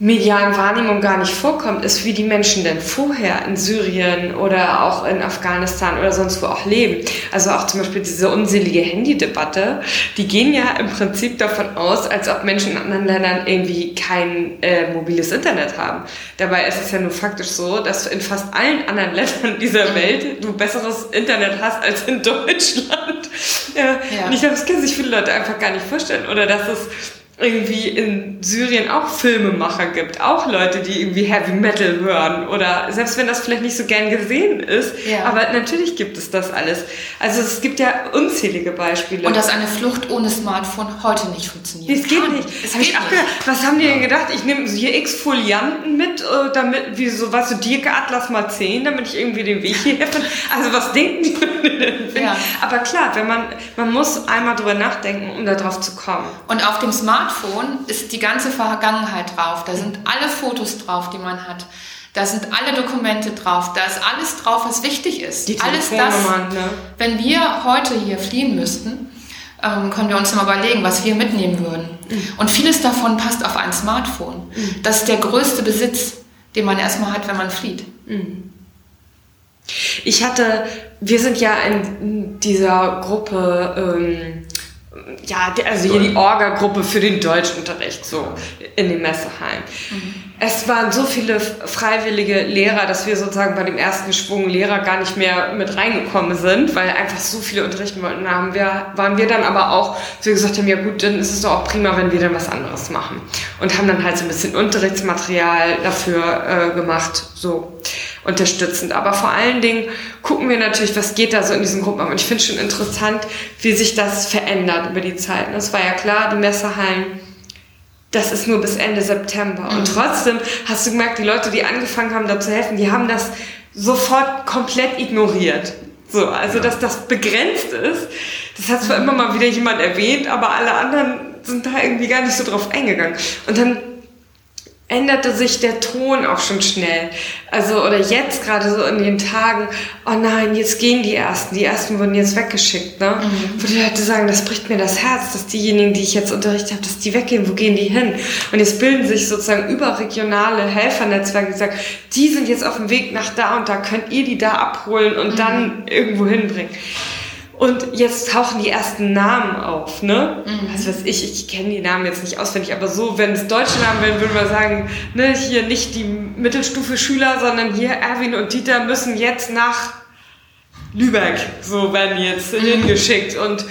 medialen Wahrnehmung gar nicht vorkommt, ist, wie die Menschen denn vorher in Syrien oder auch in Afghanistan oder sonst wo auch leben. Also auch zum Beispiel diese unselige Handydebatte, die gehen ja im Prinzip davon aus, als ob Menschen in anderen Ländern irgendwie kein äh, mobiles Internet haben. Dabei ist es ja nur faktisch so, dass in fast allen anderen <laughs> Ländern dieser Welt du besseres Internet hast als in Deutschland. <laughs> Ja. ja. Und ich glaube, das können sich viele Leute einfach gar nicht vorstellen. Oder dass es irgendwie in Syrien auch Filmemacher gibt, auch Leute, die irgendwie Heavy Metal hören oder selbst wenn das vielleicht nicht so gern gesehen ist, ja. aber natürlich gibt es das alles. Also es gibt ja unzählige Beispiele. Und dass eine Flucht ohne Smartphone heute nicht funktioniert. Es geht nicht. Es geht nicht. Gedacht, was haben die denn gedacht? Ich nehme hier Exfolianten mit, äh, damit, wie so, was so Dirke Atlas mal 10, damit ich irgendwie den Weg hier finde. Also was denken die denn? Ja. Aber klar, wenn man, man muss einmal drüber nachdenken, um darauf zu kommen. Und auf dem Smartphone Smartphone ist die ganze Vergangenheit drauf. Da sind alle Fotos drauf, die man hat. Da sind alle Dokumente drauf. Da ist alles drauf, was wichtig ist. Die alles das. Ne? Wenn wir heute hier fliehen müssten, ähm, können wir uns mal überlegen, was wir mitnehmen würden. Mhm. Und vieles davon passt auf ein Smartphone. Mhm. Das ist der größte Besitz, den man erstmal hat, wenn man flieht. Mhm. Ich hatte, wir sind ja in dieser Gruppe ähm, ja, also hier die Orga-Gruppe für den Deutschunterricht, so in dem Messeheim. Mhm. Es waren so viele freiwillige Lehrer, dass wir sozusagen bei dem ersten Schwung Lehrer gar nicht mehr mit reingekommen sind, weil einfach so viele unterrichten wollten. Da haben wir, waren wir dann aber auch, wir gesagt haben, ja gut, dann ist es doch auch prima, wenn wir dann was anderes machen. Und haben dann halt so ein bisschen Unterrichtsmaterial dafür äh, gemacht, so unterstützend. Aber vor allen Dingen gucken wir natürlich, was geht da so in diesen Gruppen Und ich finde schon interessant, wie sich das verändert über die Zeit. Es war ja klar, die Messehallen, das ist nur bis Ende September. Und mhm. trotzdem hast du gemerkt, die Leute, die angefangen haben, da zu helfen, die haben das sofort komplett ignoriert. So, also dass das begrenzt ist. Das hat zwar immer mal wieder jemand erwähnt, aber alle anderen sind da irgendwie gar nicht so drauf eingegangen. Und dann änderte sich der Ton auch schon schnell. Also, oder jetzt gerade so in den Tagen, oh nein, jetzt gehen die Ersten, die Ersten wurden jetzt weggeschickt, ne? Mhm. Wo die Leute sagen, das bricht mir das Herz, dass diejenigen, die ich jetzt unterrichtet habe, dass die weggehen, wo gehen die hin? Und jetzt bilden sich sozusagen überregionale Helfernetzwerke, die sagen, die sind jetzt auf dem Weg nach da und da, könnt ihr die da abholen und mhm. dann irgendwo hinbringen. Und jetzt tauchen die ersten Namen auf, ne? Mhm. Was ich, ich kenne die Namen jetzt nicht auswendig, aber so, wenn es deutsche Namen wären, würden wir sagen, ne, hier nicht die Mittelstufe-Schüler, sondern hier Erwin und Dieter müssen jetzt nach Lübeck, so werden die jetzt mhm. hingeschickt. Und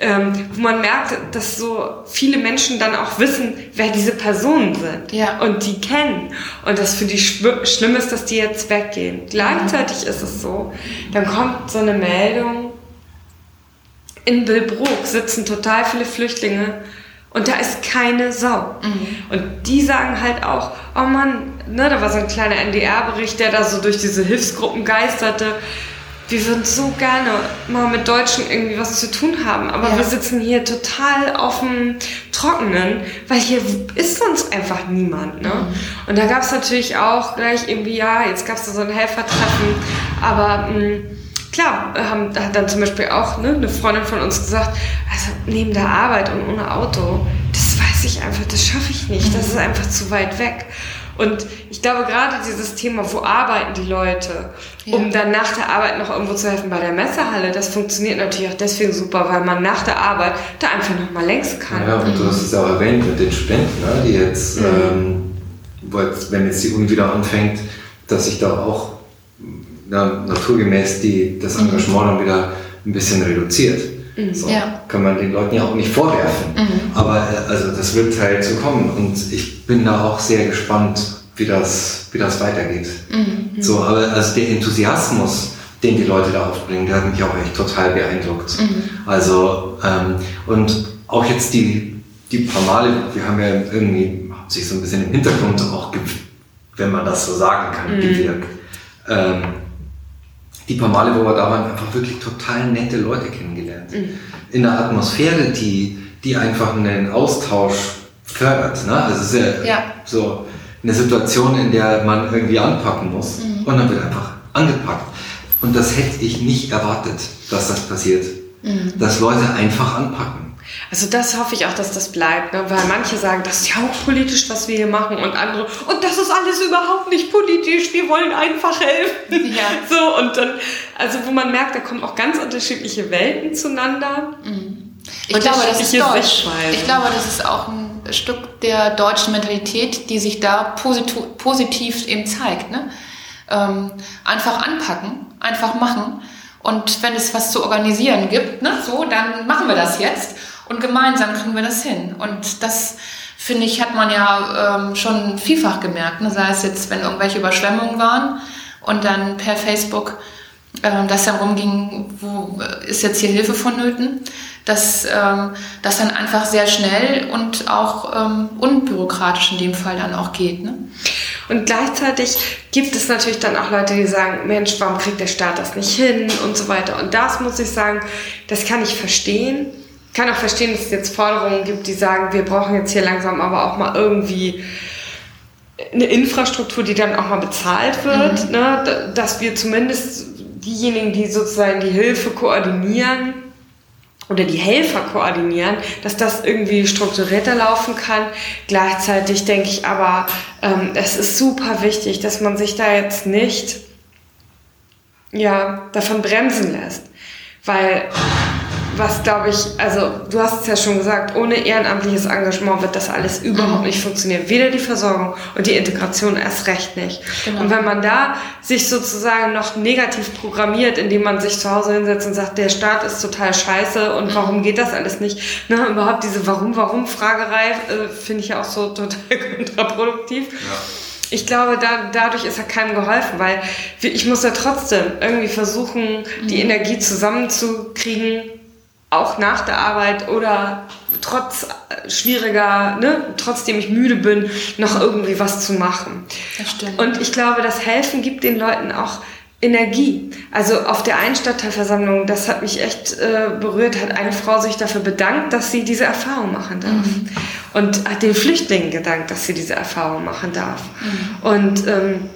ähm, wo man merkt, dass so viele Menschen dann auch wissen, wer diese Personen sind ja. und die kennen und das für die schlimm ist, dass die jetzt weggehen. Gleichzeitig ist es so, dann kommt so eine Meldung, in Billbrook sitzen total viele Flüchtlinge und da ist keine Sau. Mhm. Und die sagen halt auch, oh Mann, ne, da war so ein kleiner NDR-Bericht, der da so durch diese Hilfsgruppen geisterte. Wir würden so gerne mal mit Deutschen irgendwie was zu tun haben, aber ja. wir sitzen hier total auf dem Trockenen, weil hier ist sonst einfach niemand. Ne? Mhm. Und da gab es natürlich auch gleich irgendwie, ja, jetzt gab es da so ein Helfertreffen, aber mh, mm, klar, haben, da hat dann zum Beispiel auch ne, eine Freundin von uns gesagt, also neben der Arbeit und ohne Auto, das weiß ich einfach, das schaffe ich nicht, das ist mhm. einfach zu weit weg. Und ich glaube gerade dieses Thema, wo arbeiten die Leute, ja. um dann nach der Arbeit noch irgendwo zu helfen bei der Messehalle, das funktioniert natürlich auch deswegen super, weil man nach der Arbeit da einfach noch mal längs kann. Ja, und du hast es ja auch erwähnt mit den Spenden, ne, die jetzt, mhm. ähm, wenn jetzt die Uni wieder anfängt, dass sich da auch na, naturgemäß die, das mhm. Engagement dann wieder ein bisschen reduziert. Mhm. So, ja. Kann man den Leuten ja auch nicht vorwerfen. Mhm. Aber äh, also das wird halt so kommen und ich bin da auch sehr gespannt, wie das, wie das weitergeht. Mhm. So, aber also der Enthusiasmus, den die Leute da aufbringen, der hat mich auch echt total beeindruckt. Mhm. Also ähm, und auch jetzt die, die paar Male, wir haben ja irgendwie sich so ein bisschen im Hintergrund auch, wenn man das so sagen kann, gewirkt. Ähm, die paar Male, wo wir da waren, einfach wirklich total nette Leute kennengelernt. Mhm. In einer Atmosphäre, die, die einfach einen Austausch fördert. Ne? Also es ist ja, ja, so eine Situation, in der man irgendwie anpacken muss mhm. und dann wird einfach angepackt. Und das hätte ich nicht erwartet, dass das passiert. Mhm. Dass Leute einfach anpacken. Also das hoffe ich auch, dass das bleibt, ne? weil manche sagen, das ist ja auch politisch, was wir hier machen und andere, und das ist alles überhaupt nicht politisch, wir wollen einfach helfen. Ja. <laughs> So, und dann, also wo man merkt, da kommen auch ganz unterschiedliche Welten zueinander. Mhm. Ich glaube, das ist deutsch. Ich glaube, das ist auch ein Stück der deutschen Mentalität, die sich da positiv, positiv eben zeigt. Ne? Ähm, einfach anpacken, einfach machen. Und wenn es was zu organisieren gibt, ne, so, dann machen wir das jetzt und gemeinsam kriegen wir das hin. Und das, finde ich, hat man ja ähm, schon vielfach gemerkt. Ne? Sei es jetzt, wenn irgendwelche Überschwemmungen waren und dann per Facebook äh, das dann rumging, wo ist jetzt hier Hilfe vonnöten, dass ähm, das dann einfach sehr schnell und auch ähm, unbürokratisch in dem Fall dann auch geht. Ne? Und gleichzeitig gibt es natürlich dann auch Leute, die sagen, Mensch, warum kriegt der Staat das nicht hin und so weiter. Und das muss ich sagen, das kann ich verstehen kann auch verstehen, dass es jetzt Forderungen gibt, die sagen, wir brauchen jetzt hier langsam aber auch mal irgendwie eine Infrastruktur, die dann auch mal bezahlt wird, mhm. ne? dass wir zumindest diejenigen, die sozusagen die Hilfe koordinieren oder die Helfer koordinieren, dass das irgendwie strukturierter laufen kann. Gleichzeitig denke ich aber, ähm, es ist super wichtig, dass man sich da jetzt nicht ja, davon bremsen lässt. Weil was glaube ich, also du hast es ja schon gesagt, ohne ehrenamtliches Engagement wird das alles überhaupt nicht funktionieren. Weder die Versorgung und die Integration erst recht nicht. Genau. Und wenn man da sich sozusagen noch negativ programmiert, indem man sich zu Hause hinsetzt und sagt, der Staat ist total scheiße und mhm. warum geht das alles nicht? Ne, überhaupt diese Warum-Warum-Fragerei äh, finde ich ja auch so total <laughs> kontraproduktiv. Ja ich glaube, da, dadurch ist ja keinem geholfen, weil ich muss ja trotzdem irgendwie versuchen, die mhm. Energie zusammenzukriegen, auch nach der Arbeit oder trotz äh, schwieriger, ne, trotzdem ich müde bin, noch irgendwie was zu machen. Das stimmt. Und ich glaube, das Helfen gibt den Leuten auch Energie. Also auf der einen Stadtteilversammlung, das hat mich echt äh, berührt, hat eine Frau sich dafür bedankt, dass sie diese Erfahrung machen darf. Mhm. Und hat den Flüchtlingen gedankt, dass sie diese Erfahrung machen darf. Mhm. Und ähm,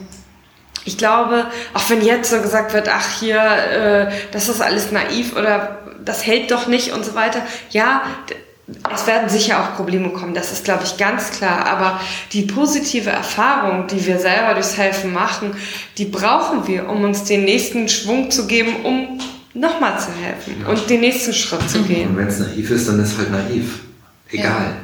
ich glaube, auch wenn jetzt so gesagt wird, ach hier, äh, das ist alles naiv oder das hält doch nicht und so weiter. Ja, es werden sicher auch Probleme kommen, das ist, glaube ich, ganz klar. Aber die positive Erfahrung, die wir selber durchs Helfen machen, die brauchen wir, um uns den nächsten Schwung zu geben, um nochmal zu helfen ja. und den nächsten Schritt zu gehen. Und wenn es naiv ist, dann ist es halt naiv. Egal. Ja.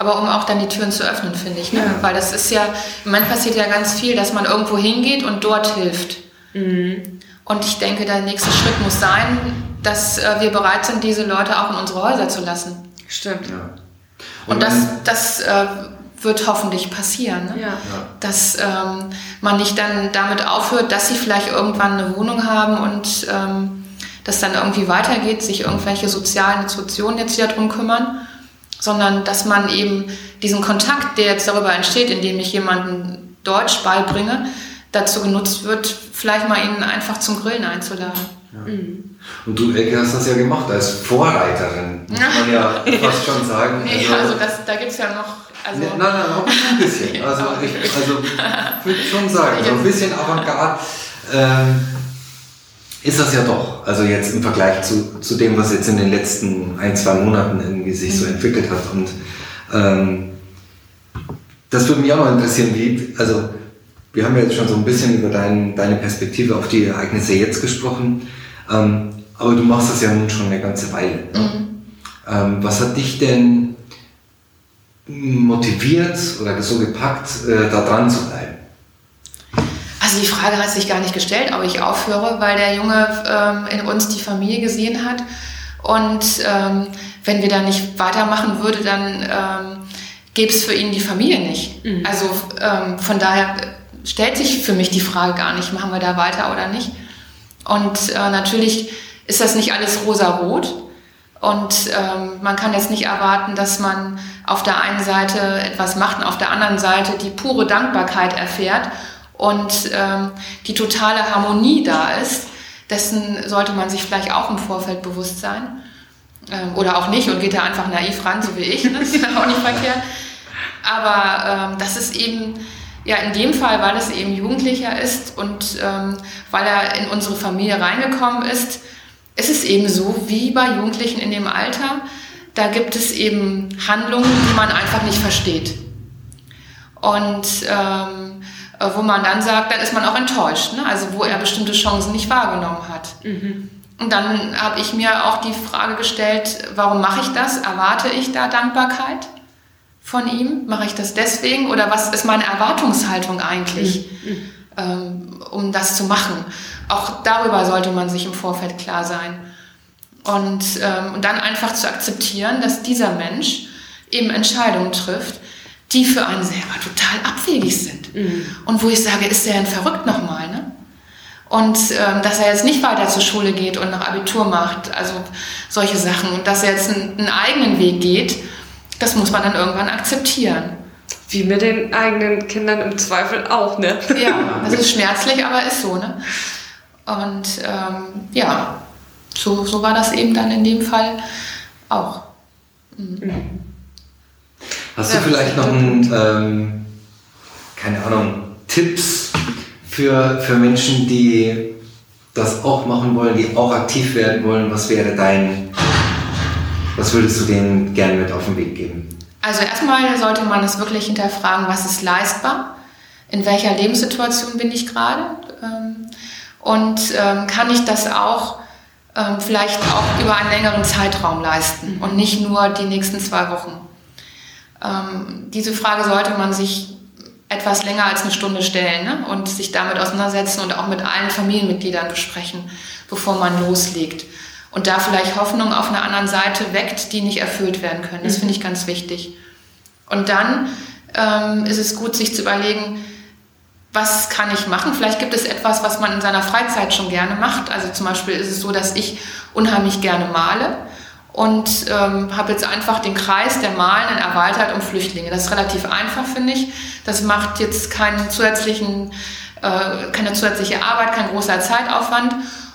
Aber um auch dann die Türen zu öffnen, finde ich. Ne? Ja. Weil das ist ja, im Moment passiert ja ganz viel, dass man irgendwo hingeht und dort hilft. Mhm. Und ich denke, der nächste Schritt muss sein, dass äh, wir bereit sind, diese Leute auch in unsere Häuser zu lassen. Stimmt. Ja. Und, und das, das äh, wird hoffentlich passieren. Ne? Ja. Dass ähm, man nicht dann damit aufhört, dass sie vielleicht irgendwann eine Wohnung haben und ähm, das dann irgendwie weitergeht, sich irgendwelche sozialen Institutionen jetzt wieder drum kümmern, sondern dass man eben diesen Kontakt, der jetzt darüber entsteht, indem ich jemanden Deutsch beibringe, dazu genutzt wird, vielleicht mal ihn einfach zum Grillen einzuladen. Ja. Mhm. Und du, Elke, hast das ja gemacht als Vorreiterin, muss man ja <laughs> fast schon sagen. Nee, also, also das, da gibt es ja noch. Also nein, nein, auch ein bisschen. Also ich also, würde schon sagen, so ein bisschen Avantgarde ähm, ist das ja doch. Also jetzt im Vergleich zu, zu dem, was jetzt in den letzten ein, zwei Monaten irgendwie sich so mhm. entwickelt hat. Und ähm, das würde mich auch noch interessieren, wie, also wir haben ja jetzt schon so ein bisschen über dein, deine Perspektive auf die Ereignisse jetzt gesprochen. Ähm, aber du machst das ja nun schon eine ganze Weile. Ne? Mhm. Ähm, was hat dich denn motiviert oder so gepackt, äh, da dran zu bleiben? Also die Frage hat sich gar nicht gestellt, ob ich aufhöre, weil der Junge ähm, in uns die Familie gesehen hat. Und ähm, wenn wir da nicht weitermachen würde, dann ähm, gäbe es für ihn die Familie nicht. Mhm. Also ähm, von daher stellt sich für mich die Frage gar nicht, machen wir da weiter oder nicht. Und äh, natürlich ist das nicht alles rosa-rot. Und ähm, man kann jetzt nicht erwarten, dass man auf der einen Seite etwas macht und auf der anderen Seite die pure Dankbarkeit erfährt und ähm, die totale Harmonie da ist. Dessen sollte man sich vielleicht auch im Vorfeld bewusst sein. Ähm, oder auch nicht und geht da einfach naiv ran, so wie ich. Ne? Das ist auch nicht verkehrt. Aber ähm, das ist eben ja, in dem Fall, weil es eben Jugendlicher ist und ähm, weil er in unsere Familie reingekommen ist, ist es eben so wie bei Jugendlichen in dem Alter. Da gibt es eben Handlungen, die man einfach nicht versteht. Und ähm, wo man dann sagt, dann ist man auch enttäuscht, ne? also wo er bestimmte Chancen nicht wahrgenommen hat. Mhm. Und dann habe ich mir auch die Frage gestellt, warum mache ich das? Erwarte ich da Dankbarkeit? von ihm? Mache ich das deswegen oder was ist meine Erwartungshaltung eigentlich, mhm. ähm, um das zu machen? Auch darüber sollte man sich im Vorfeld klar sein. Und, ähm, und dann einfach zu akzeptieren, dass dieser Mensch eben Entscheidungen trifft, die für einen selber total abwegig sind. Mhm. Und wo ich sage, ist der denn verrückt nochmal? Ne? Und ähm, dass er jetzt nicht weiter zur Schule geht und noch Abitur macht, also solche Sachen. Und dass er jetzt einen, einen eigenen Weg geht das muss man dann irgendwann akzeptieren. Wie mit den eigenen Kindern im Zweifel auch, ne? Ja, <laughs> das ist schmerzlich, aber ist so, ne? Und ähm, ja, so, so war das eben dann in dem Fall auch. Mhm. Hast du ja, vielleicht noch einen, ähm, keine Ahnung, Tipps für, für Menschen, die das auch machen wollen, die auch aktiv werden wollen? Was wäre dein was würdest du denen gerne mit auf den Weg geben? Also erstmal sollte man es wirklich hinterfragen, was ist leistbar? In welcher Lebenssituation bin ich gerade? Ähm, und ähm, kann ich das auch ähm, vielleicht auch über einen längeren Zeitraum leisten und nicht nur die nächsten zwei Wochen? Diese Frage sollte man sich etwas länger als eine Stunde stellen ne? und sich damit auseinandersetzen und auch mit allen Familienmitgliedern besprechen, bevor man loslegt und da vielleicht Hoffnung auf einer anderen Seite weckt, die nicht erfüllt werden können. Das mhm. finde ich ganz wichtig. Und dann ähm, ist es gut, sich zu überlegen, was kann ich machen? Vielleicht gibt es etwas, was man in seiner Freizeit schon gerne macht. Also zum Beispiel ist es so, dass ich unheimlich gerne male und ähm, habe jetzt einfach den Kreis der Malenden erweitert um Flüchtlinge. Das ist relativ einfach, finde ich. Das macht jetzt keinen zusätzlichen äh, keine zusätzliche Arbeit, kein großer Zeitaufwand.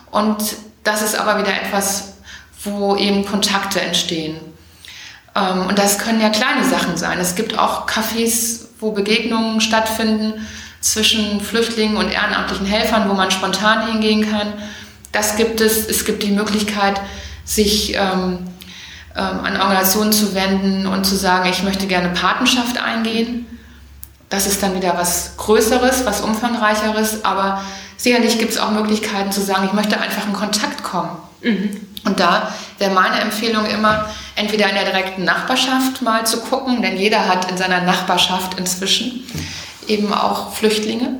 Und das ist aber wieder etwas, wo eben Kontakte entstehen. Ähm, und das können ja kleine Sachen sein. Es gibt auch Cafés, wo Begegnungen stattfinden zwischen Flüchtlingen und ehrenamtlichen Helfern, wo man spontan hingehen kann. Das gibt es. Es gibt die Möglichkeit, sich ähm, an Organisationen zu wenden und zu sagen, ich möchte gerne Patenschaft eingehen. Das ist dann wieder was Größeres, was Umfangreicheres, aber sicherlich gibt es auch Möglichkeiten zu sagen, ich möchte einfach in Kontakt kommen. Mhm. Und da wäre meine Empfehlung immer, entweder in der direkten Nachbarschaft mal zu gucken, denn jeder hat in seiner Nachbarschaft inzwischen eben auch Flüchtlinge.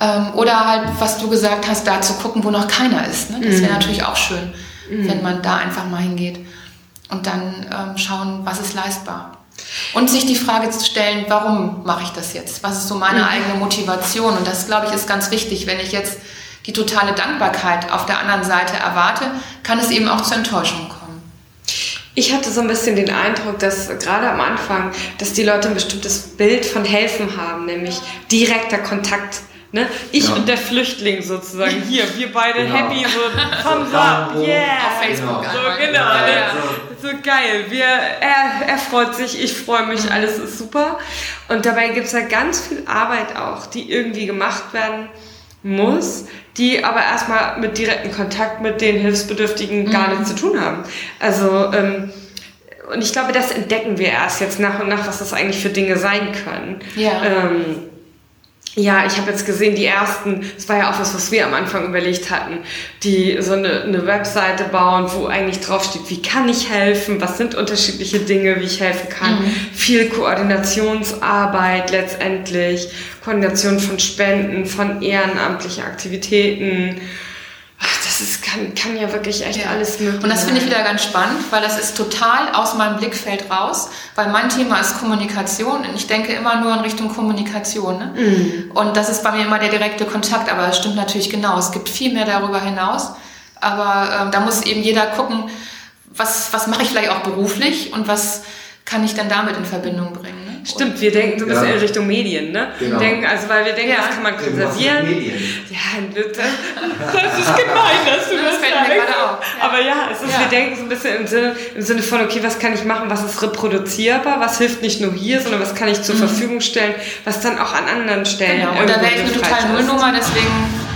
Ähm, oder halt, was du gesagt hast, da zu gucken, wo noch keiner ist. Ne? Das wäre mhm. natürlich auch schön, mhm. wenn man da einfach mal hingeht und dann ähm, schauen, was ist leistbar. Und sich die Frage zu stellen, warum mache ich das jetzt? Was ist so meine mhm. eigene Motivation? Und das, glaube ich, ist ganz wichtig. Wenn ich jetzt die totale Dankbarkeit auf der anderen Seite erwarte, kann es eben auch zur Enttäuschung kommen. Ich hatte so ein bisschen den Eindruck, dass gerade am Anfang, dass die Leute ein bestimmtes Bild von Helfen haben, nämlich direkter Kontakt Ne? Ich ja. und der Flüchtling sozusagen. Hier, wir beide genau. happy, so <laughs> thumbs up, yeah. Auf Facebook. Genau. So, genau. Ja, ja. So, so, geil. Wir, er, er freut sich, ich freue mich, mhm. alles ist super. Und dabei gibt es ja ganz viel Arbeit auch, die irgendwie gemacht werden muss, die aber erstmal mit direktem Kontakt mit den Hilfsbedürftigen mhm. gar nichts zu tun haben. Also, ähm, und ich glaube, das entdecken wir erst jetzt nach und nach, was das eigentlich für Dinge sein können. Ja. Ähm, ja, ich habe jetzt gesehen, die ersten, das war ja auch was, was wir am Anfang überlegt hatten, die so eine, eine Webseite bauen, wo eigentlich draufsteht, wie kann ich helfen, was sind unterschiedliche Dinge, wie ich helfen kann. Mhm. Viel Koordinationsarbeit letztendlich, Koordination von Spenden, von ehrenamtlichen Aktivitäten das ist, kann, kann ja wirklich echt ja. alles möglich Und das finde ich wieder ganz spannend, weil das ist total aus meinem Blickfeld raus, weil mein Thema ist Kommunikation und ich denke immer nur in Richtung Kommunikation. Ne? Mhm. Und das ist bei mir immer der direkte Kontakt, aber es stimmt natürlich genau, es gibt viel mehr darüber hinaus. Aber ähm, da muss eben jeder gucken, was, was mache ich vielleicht auch beruflich und was kann ich dann damit in Verbindung bringen. Stimmt, wir denken so ein bisschen ja. in Richtung Medien, ne? Genau. Denken, also weil wir denken, ja. das kann man konservieren. Ja, das, <laughs> das ist gemein, dass du das, das sagst. Ja. Aber ja, es ist, wir denken so ein bisschen im Sinne, im Sinne von, okay, was kann ich machen, was ist reproduzierbar, was hilft nicht nur hier, sondern was kann ich zur mhm. Verfügung stellen, was dann auch an anderen Stellen. Genau, und da wäre ich eine total Nullnummer, deswegen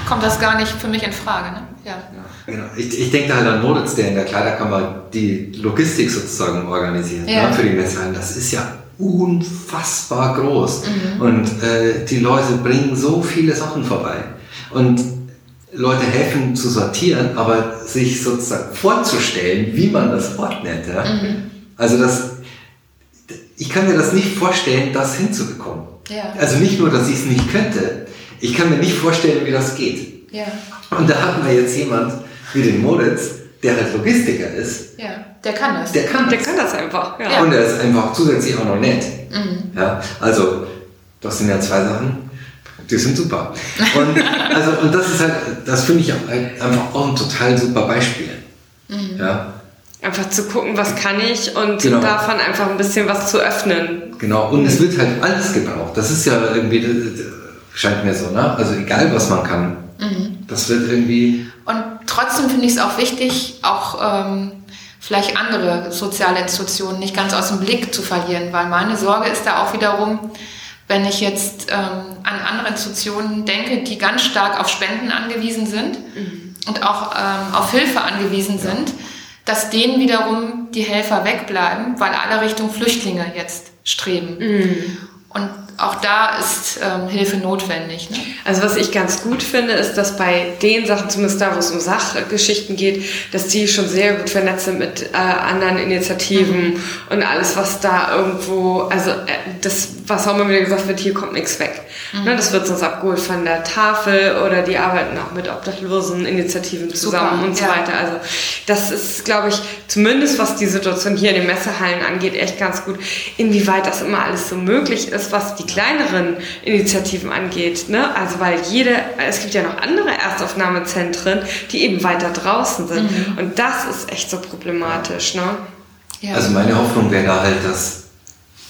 kommt das gar nicht für mich in Frage. Ne? Ja. Genau. Ich, ich denke da halt an Moritz, der in der Kleiderkammer die Logistik sozusagen organisiert ja. ne, für die Messehallen. Das ist ja unfassbar groß. Mhm. Und äh, die Leute bringen so viele Sachen vorbei. Und Leute helfen zu sortieren, aber sich sozusagen vorzustellen, wie man das ordnet. Ja? Mhm. Also das, ich kann mir das nicht vorstellen, das hinzubekommen. Ja. Also nicht nur, dass ich es nicht könnte, ich kann mir nicht vorstellen, wie das geht. Ja. Und da hatten wir jetzt jemand wie den Moritz, der halt Logistiker ist. Ja, der kann das. Der kann der das. kann das einfach. Ja. Und er ist einfach zusätzlich auch noch nett. Mhm. Ja, also, das sind ja zwei Sachen, die sind super. Und, also, und das ist halt, das finde ich einfach auch ein total super Beispiel. Mhm. Ja. Einfach zu gucken, was kann ich und genau. davon einfach ein bisschen was zu öffnen. Genau, und es wird halt alles gebraucht. Das ist ja irgendwie, scheint mir so, ne? Also egal, was man kann, mhm. das wird irgendwie und trotzdem finde ich es auch wichtig, auch ähm, vielleicht andere soziale Institutionen nicht ganz aus dem Blick zu verlieren, weil meine Sorge ist da auch wiederum, wenn ich jetzt ähm, an andere Institutionen denke, die ganz stark auf Spenden angewiesen sind mhm. und auch ähm, auf Hilfe angewiesen ja. sind, dass denen wiederum die Helfer wegbleiben, weil alle Richtung Flüchtlinge jetzt streben. Mhm. Und auch da ist ähm, Hilfe notwendig. Ne? Also was ich ganz gut finde, ist, dass bei den Sachen, zumindest da, wo es um Sachgeschichten geht, dass die schon sehr gut vernetzt sind mit äh, anderen Initiativen mhm. und alles, was da irgendwo, also äh, das, was auch immer wieder gesagt wird, hier kommt nichts weg. Mhm. Ne, das wird sonst abgeholt von der Tafel oder die arbeiten auch mit obdachlosen Initiativen zusammen Super, und so ja. weiter. Also das ist, glaube ich, zumindest was die Situation hier in den Messehallen angeht, echt ganz gut. Inwieweit das immer alles so möglich ist, was die kleineren Initiativen angeht. Ne? Also weil jede, es gibt ja noch andere Erstaufnahmezentren, die eben weiter draußen sind. Mhm. Und das ist echt so problematisch. Ne? Ja. Also meine Hoffnung wäre da halt, dass,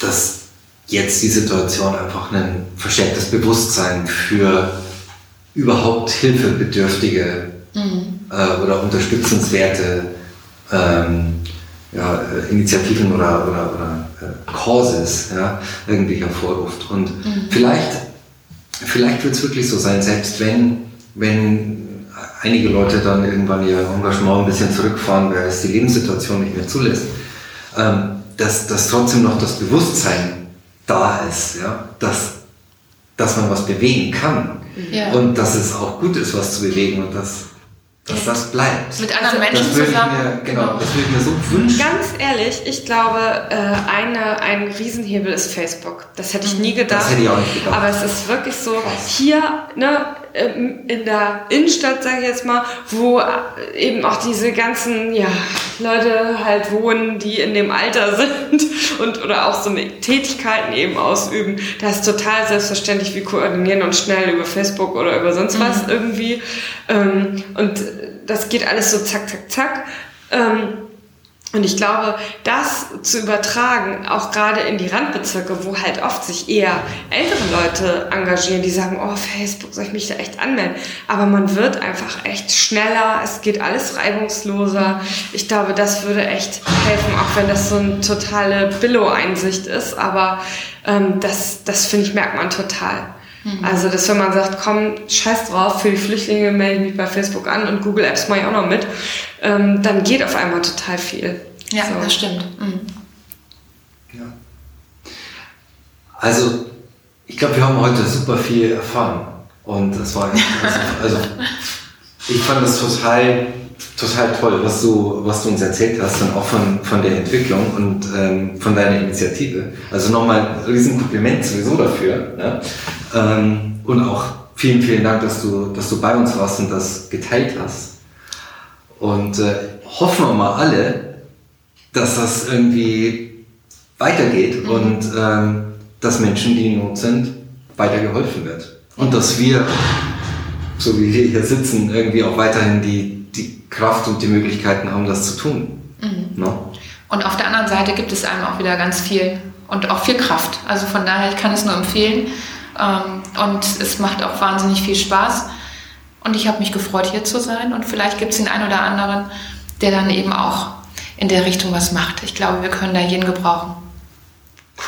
dass jetzt die Situation einfach ein verstärktes Bewusstsein für überhaupt Hilfebedürftige mhm. äh, oder unterstützenswerte ähm, ja, äh, Initiativen oder, oder, oder äh, Causes ja, irgendwie hervorruft. Und mhm. vielleicht, vielleicht wird es wirklich so sein, selbst wenn, wenn einige Leute dann irgendwann ihr Engagement ein bisschen zurückfahren, weil es die Lebenssituation nicht mehr zulässt, ähm, dass, dass trotzdem noch das Bewusstsein da ist, ja, dass, dass man was bewegen kann ja. und dass es auch gut ist, was zu bewegen und dass dass das bleibt. Mit anderen Menschen das zusammen. Mir, genau, das würde ich mir so wünschen. Ganz ehrlich, ich glaube, äh, eine, ein Riesenhebel ist Facebook. Das hätte ich nie gedacht. Das hätte ich auch nicht gedacht. Aber es ist wirklich so, hier, ne, in der Innenstadt, sage ich jetzt mal, wo eben auch diese ganzen ja, Leute halt wohnen, die in dem Alter <laughs> sind und oder auch so Tätigkeiten eben ausüben. Da ist total selbstverständlich, wie koordinieren und schnell über Facebook oder über sonst was mhm. irgendwie. Ähm, und das geht alles so zack, zack, zack. Und ich glaube, das zu übertragen, auch gerade in die Randbezirke, wo halt oft sich eher ältere Leute engagieren, die sagen, oh, Facebook, soll ich mich da echt anmelden? Aber man wird einfach echt schneller, es geht alles reibungsloser. Ich glaube, das würde echt helfen, auch wenn das so eine totale Billo-Einsicht ist. Aber ähm, das, das finde ich, merkt man total. Mhm. Also, dass wenn man sagt, komm, scheiß drauf, für die Flüchtlinge melde ich mich bei Facebook an und Google Apps mache ich auch noch mit, ähm, dann geht auf einmal total viel. Ja, so. das stimmt. Mhm. Ja. Also, ich glaube, wir haben heute super viel erfahren. Und das war, also, <laughs> also ich fand das total, total toll, was du, was du uns erzählt hast und auch von, von der Entwicklung und ähm, von deiner Initiative. Also nochmal ein riesen Kompliment sowieso dafür. Ne? Ähm, und auch vielen, vielen Dank, dass du, dass du bei uns warst und das geteilt hast. Und äh, hoffen wir mal alle, dass das irgendwie weitergeht mhm. und ähm, dass Menschen, die in Not sind, weiter geholfen wird. Und dass wir, so wie wir hier sitzen, irgendwie auch weiterhin die, die Kraft und die Möglichkeiten haben, das zu tun. Mhm. No? Und auf der anderen Seite gibt es einem auch wieder ganz viel und auch viel Kraft. Also von daher, ich kann es nur empfehlen. Ähm, und es macht auch wahnsinnig viel Spaß. Und ich habe mich gefreut, hier zu sein. Und vielleicht gibt es den einen oder anderen, der dann eben auch in der Richtung was macht. Ich glaube, wir können da jeden gebrauchen.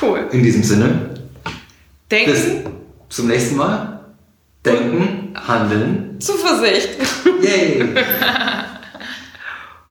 Cool. In diesem Sinne. Denken. Bis zum nächsten Mal. Denken, handeln. Zuversicht. Yay. <laughs>